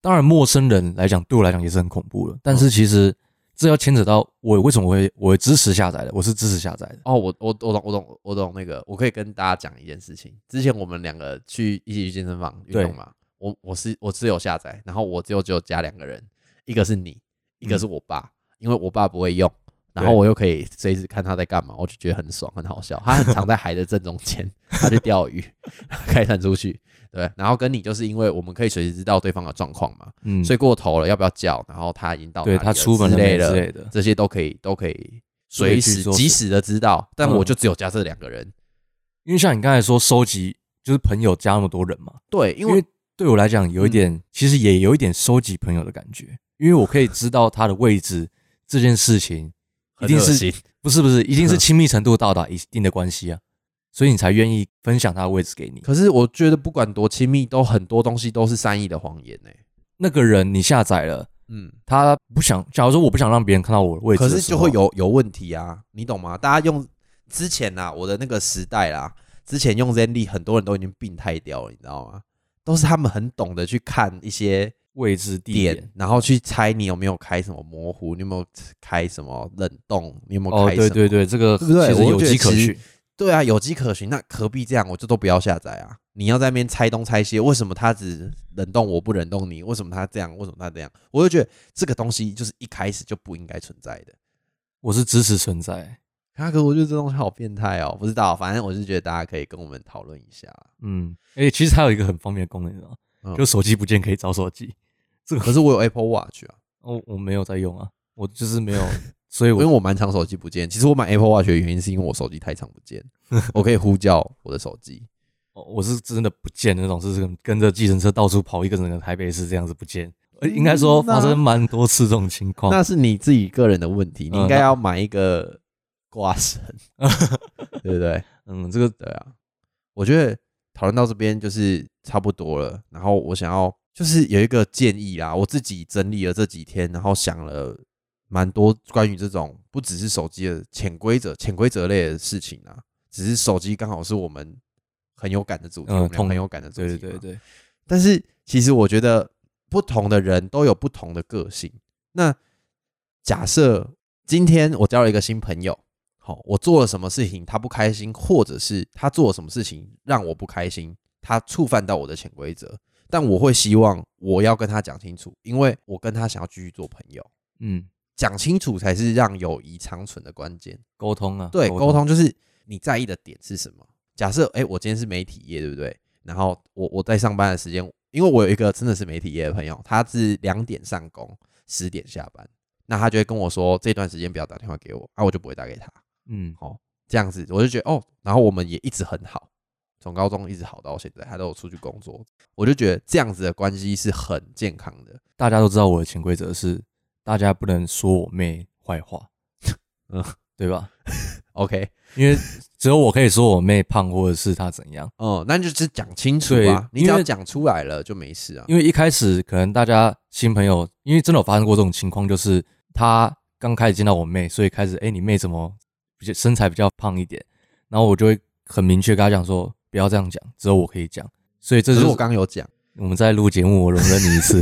当然陌生人来讲，对我来讲也是很恐怖的。但嗯是其实这要牵扯到我为什么会我会支持下载的，我是支持下载的。哦，我我我懂我懂我懂那个，我可以跟大家讲一件事情。之前我们两个去一起去健身房运动嘛，我我是我只有下载，然后我只有只有加两个人，一个是你，一个是我爸，因为我爸不会用，然后我又可以随时看他在干嘛，我就觉得很爽，很好笑。他很常在海的正中间，他去钓鱼，*laughs* 开船出去，对，然后跟你就是因为我们可以随时知道对方的状况嘛，嗯，睡过头了要不要叫，然后他已经到对他出门了之类的之类的，这些都可以都可以随时及时的知道，但嗯我就只有加这两个人。因为像你刚才说收集，就是朋友加那么多人嘛，对，因为因为对我来讲有一点，其实也有一点收集朋友的感觉，因为我可以知道他的位置，这件事情一定是不是不是，*laughs* 一定是亲密程度到达一定的关系啊，所以你才愿意分享他的位置给你。可是我觉得不管多亲密，都很多东西都是善意的谎言呢、那个人你下载了，嗯，他不想，假如说我不想让别人看到我的位置可是就会有有问题啊，你懂吗？大家用之前呐、我的那个时代啦，之前用 Zenly，很多人都已经病态掉了，你知道吗？都是他们很懂得去看一些位置地点，然后去猜你有没有开什么模糊，你有没有开什么冷冻，你有没有哦，开什么？对对对，这个对不对其实有迹可循。对啊，有迹可循，那何必这样？我就都不要下载啊！你要在那边猜东猜西，为什么他只冷冻我不冷冻你？为什么他这样？为什么他这样？我就觉得这个东西就是一开始就不应该存在的。我是支持存在。啊，可我觉得这东西好变态哦！不知道，反正我是觉得大家可以跟我们讨论一下。嗯，而且其实它有一个很方便的功能，你知道吗？嗯就手机不见可以找手机。这个可是我有 Apple Watch 啊，哦，我没有在用啊，我就是没有，所以因为我我蛮常手机不见。其实我买 Apple Watch 的原因是因为我手机太常不见，*laughs* 我可以呼叫我的手机。哦我是真的不见那种，是跟跟着计程车到处跑一个整个台北市这样子不见。呃应该说发生蛮多次这种情况。那是你自己个人的问题，你嗯应该要买一个挂绳，*laughs* 对不对？嗯，这个对啊，我觉得讨论到这边就是差不多了。然后我想要就是有一个建议啦，我自己整理了这几天，然后想了蛮多关于这种不只是手机的潜规则、潜规则类的事情啊。只是手机刚好是我们很有感的主题，嗯我们很有感的主题嘛。对对对，但是其实我觉得不同的人都有不同的个性。那假设今天我交了一个新朋友，好，我做了什么事情他不开心，或者是他做了什么事情让我不开心，他触犯到我的潜规则，但我会希望我要跟他讲清楚，因为我跟他想要继续做朋友，嗯，讲清楚才是让友谊长存的关键。沟通啊，对，沟通就是你在意的点是什么。假设哎、诶我今天是媒体业，对不对？然后我我在上班的时间，因为我有一个真的是媒体业的朋友，他是两点上工，十点下班，那他就会跟我说这段时间不要打电话给我，啊，我就不会打给他。嗯，哦，这样子我就觉得哦，然后我们也一直很好，从高中一直好到现在，他都有出去工作，我就觉得这样子的关系是很健康的。大家都知道我的潜规则是，大家不能说我妹坏话，*laughs* 嗯嗯，对吧？OK，因为只有我可以说我妹胖，或者是她怎样。嗯，那就是讲清楚对啊，你只要讲出来了就没事啊。因为一开始可能大家新朋友，因为真的有发生过这种情况，就是他刚开始见到我妹，所以开始哎、诶你妹怎么比较身材比较胖一点？然后我就会很明确跟他讲说，不要这样讲，只有我可以讲。所以这是是我刚刚有讲。我们在录节目，我容忍你一次。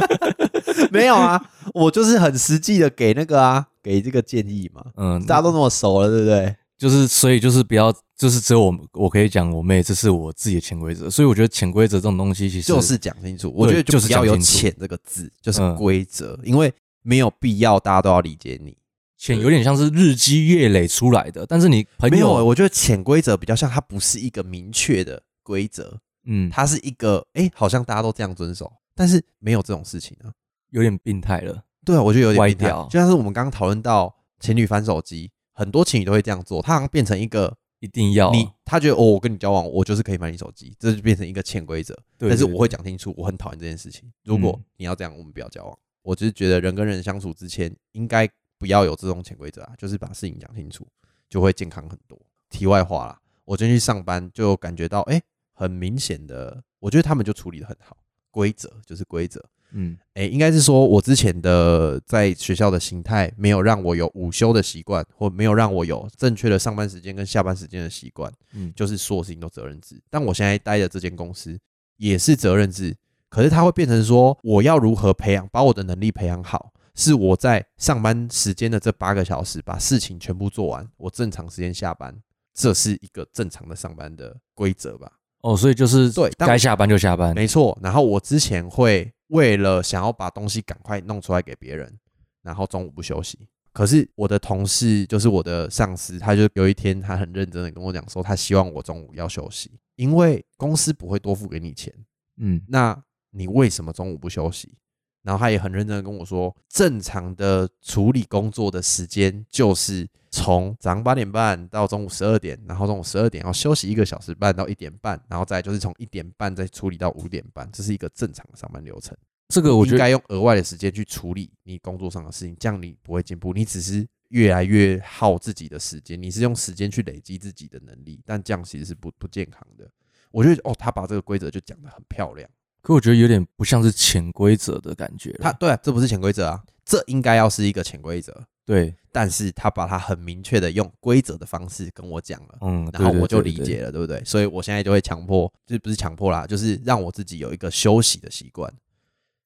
*laughs* 没有啊，我就是很实际的给那个啊，给这个建议嘛。嗯，大家都那么熟了，对不对？就是所以就是不要，就是只有我我可以讲我妹，这是我自己的潜规则。所以我觉得潜规则这种东西其实就是讲清楚。我觉得就是不要有“讲清楚潜”这个字，就是嗯规则，因为没有必要大家都要理解你。潜有点像是日积月累出来的，但是你朋没有，友，我觉得潜规则比较像它不是一个明确的规则，嗯，它是一个哎、好像大家都这样遵守，但是没有这种事情啊。有点病态了。对啊，我觉得有点病掉就像是我们刚刚讨论到情侣翻手机，很多情侣都会这样做，它好像变成一个一定要你他觉得哦，我跟你交往，我就是可以翻你手机，这就变成一个潜规则。但是我会讲清楚，我很讨厌这件事情。如果嗯你要这样，我们不要交往。我只是觉得人跟人相处之前，应该不要有这种潜规则啊，就是把事情讲清楚，就会健康很多。题外话啦，我今天去上班就感觉到，哎、很明显的，我觉得他们就处理的很好。规则就是规则，嗯哎、应该是说我之前的在学校的形态没有让我有午休的习惯，或没有让我有正确的上班时间跟下班时间的习惯。嗯，就是所有事情都责任制。但我现在待的这间公司也是责任制，可是它会变成说，我要如何培养，把我的能力培养好，是我在上班时间的这八个小时把事情全部做完，我正常时间下班，这是一个正常的上班的规则吧？哦，所以就是对该下班就下班。没错。然后我之前会为了想要把东西赶快弄出来给别人，然后中午不休息。可是我的同事就是我的上司，他就有一天他很认真的跟我讲说，他希望我中午要休息，因为公司不会多付给你钱，嗯那你为什么中午不休息？然后他也很认真的跟我说，正常的处理工作的时间就是从早上八点半到中午十二点，然后中午十二点要休息一个小时半到一点半，然后再就是从一点半再处理到五点半，这是一个正常的上班流程。这个我觉得应该用额外的时间去处理你工作上的事情，这样你不会进步，你只是越来越耗自己的时间，你是用时间去累积自己的能力，但这样其实是不不健康的。我觉得哦，他把这个规则就讲得很漂亮。可我觉得有点不像是潜规则的感觉。他对啊，这不是潜规则啊，这应该要是一个潜规则，对，但是他把它很明确的用规则的方式跟我讲了。嗯，然后我就理。解了，对不对？所以我现在就会强迫，就不是强迫啦，就是让我自己有一个休息的习惯，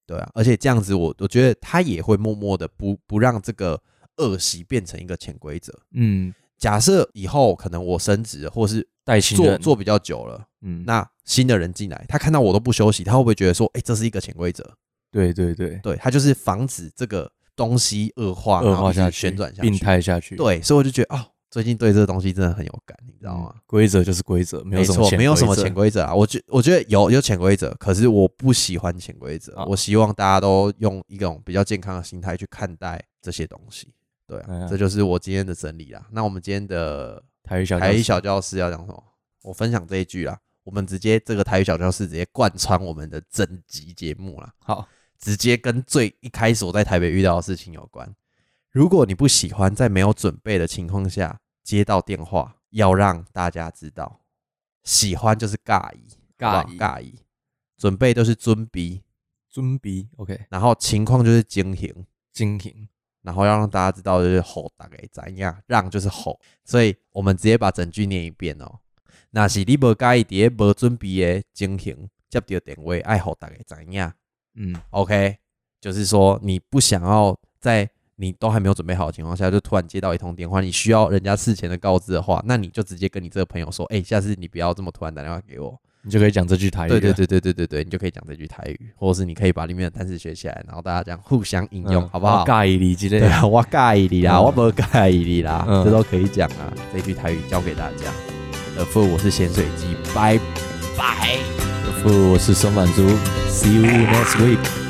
对啊。而且这样子我，我觉得他也会默默的不不让这个恶习变成一个潜规则。嗯，假设以后可能我升职，或是带新做，做比较久了，嗯，那新的人进来，他看到我都不休息，他会不会觉得说，哎、这是一个潜规则？对对对，对他就是防止这个东西恶化，恶化下去，旋转下去，病态下去。对，所以我就觉得哦，最近对这个东西真的很有感，你知道吗？嗯规则就是规则，没错，什么潜没有什么潜规则啊。我觉我觉得有有潜规则，可是我不喜欢潜规则。啊我希望大家都用一种比较健康的心态去看待这些东西。对啊，哎这就是我今天的整理啦。那我们今天的台语小台语小教室要讲什么？我分享这一句啦。我们直接这个台语小教室直接贯穿我们的整集节目啦。好，直接跟最一开始我在台北遇到的事情有关。如果你不喜欢在没有准备的情况下接到电话，要让大家知道，喜欢就是尬意，尬意。尬意，准备都是尊逼，尊逼，OK，然后情况就是惊醒，精品，然后要让大家知道就是吼大概怎样，让就是吼，所以我们直接把整句念一遍哦。那是你无介意伫咧无准备的情形接到电话，爱吼大概怎样？嗯，OK，就是说你不想要在你都还没有准备好的情况下，就突然接到一通电话，你需要人家事前的告知的话，那你就直接跟你这个朋友说，哎、下次你不要这么突然打电话给我。你就可以讲这句台语。对对，对对对对对，你就可以讲这句台语，或者是你可以把里面的单词学起来，然后大家这样互相应用，好不好？尬意你之类的。对啊，我介意你啦，嗯我不介意你啦，嗯这都可以讲啊。这句台语教给大家。The f o o 我是咸水鸡，拜拜。The f o o 我是松板猪，see you next week。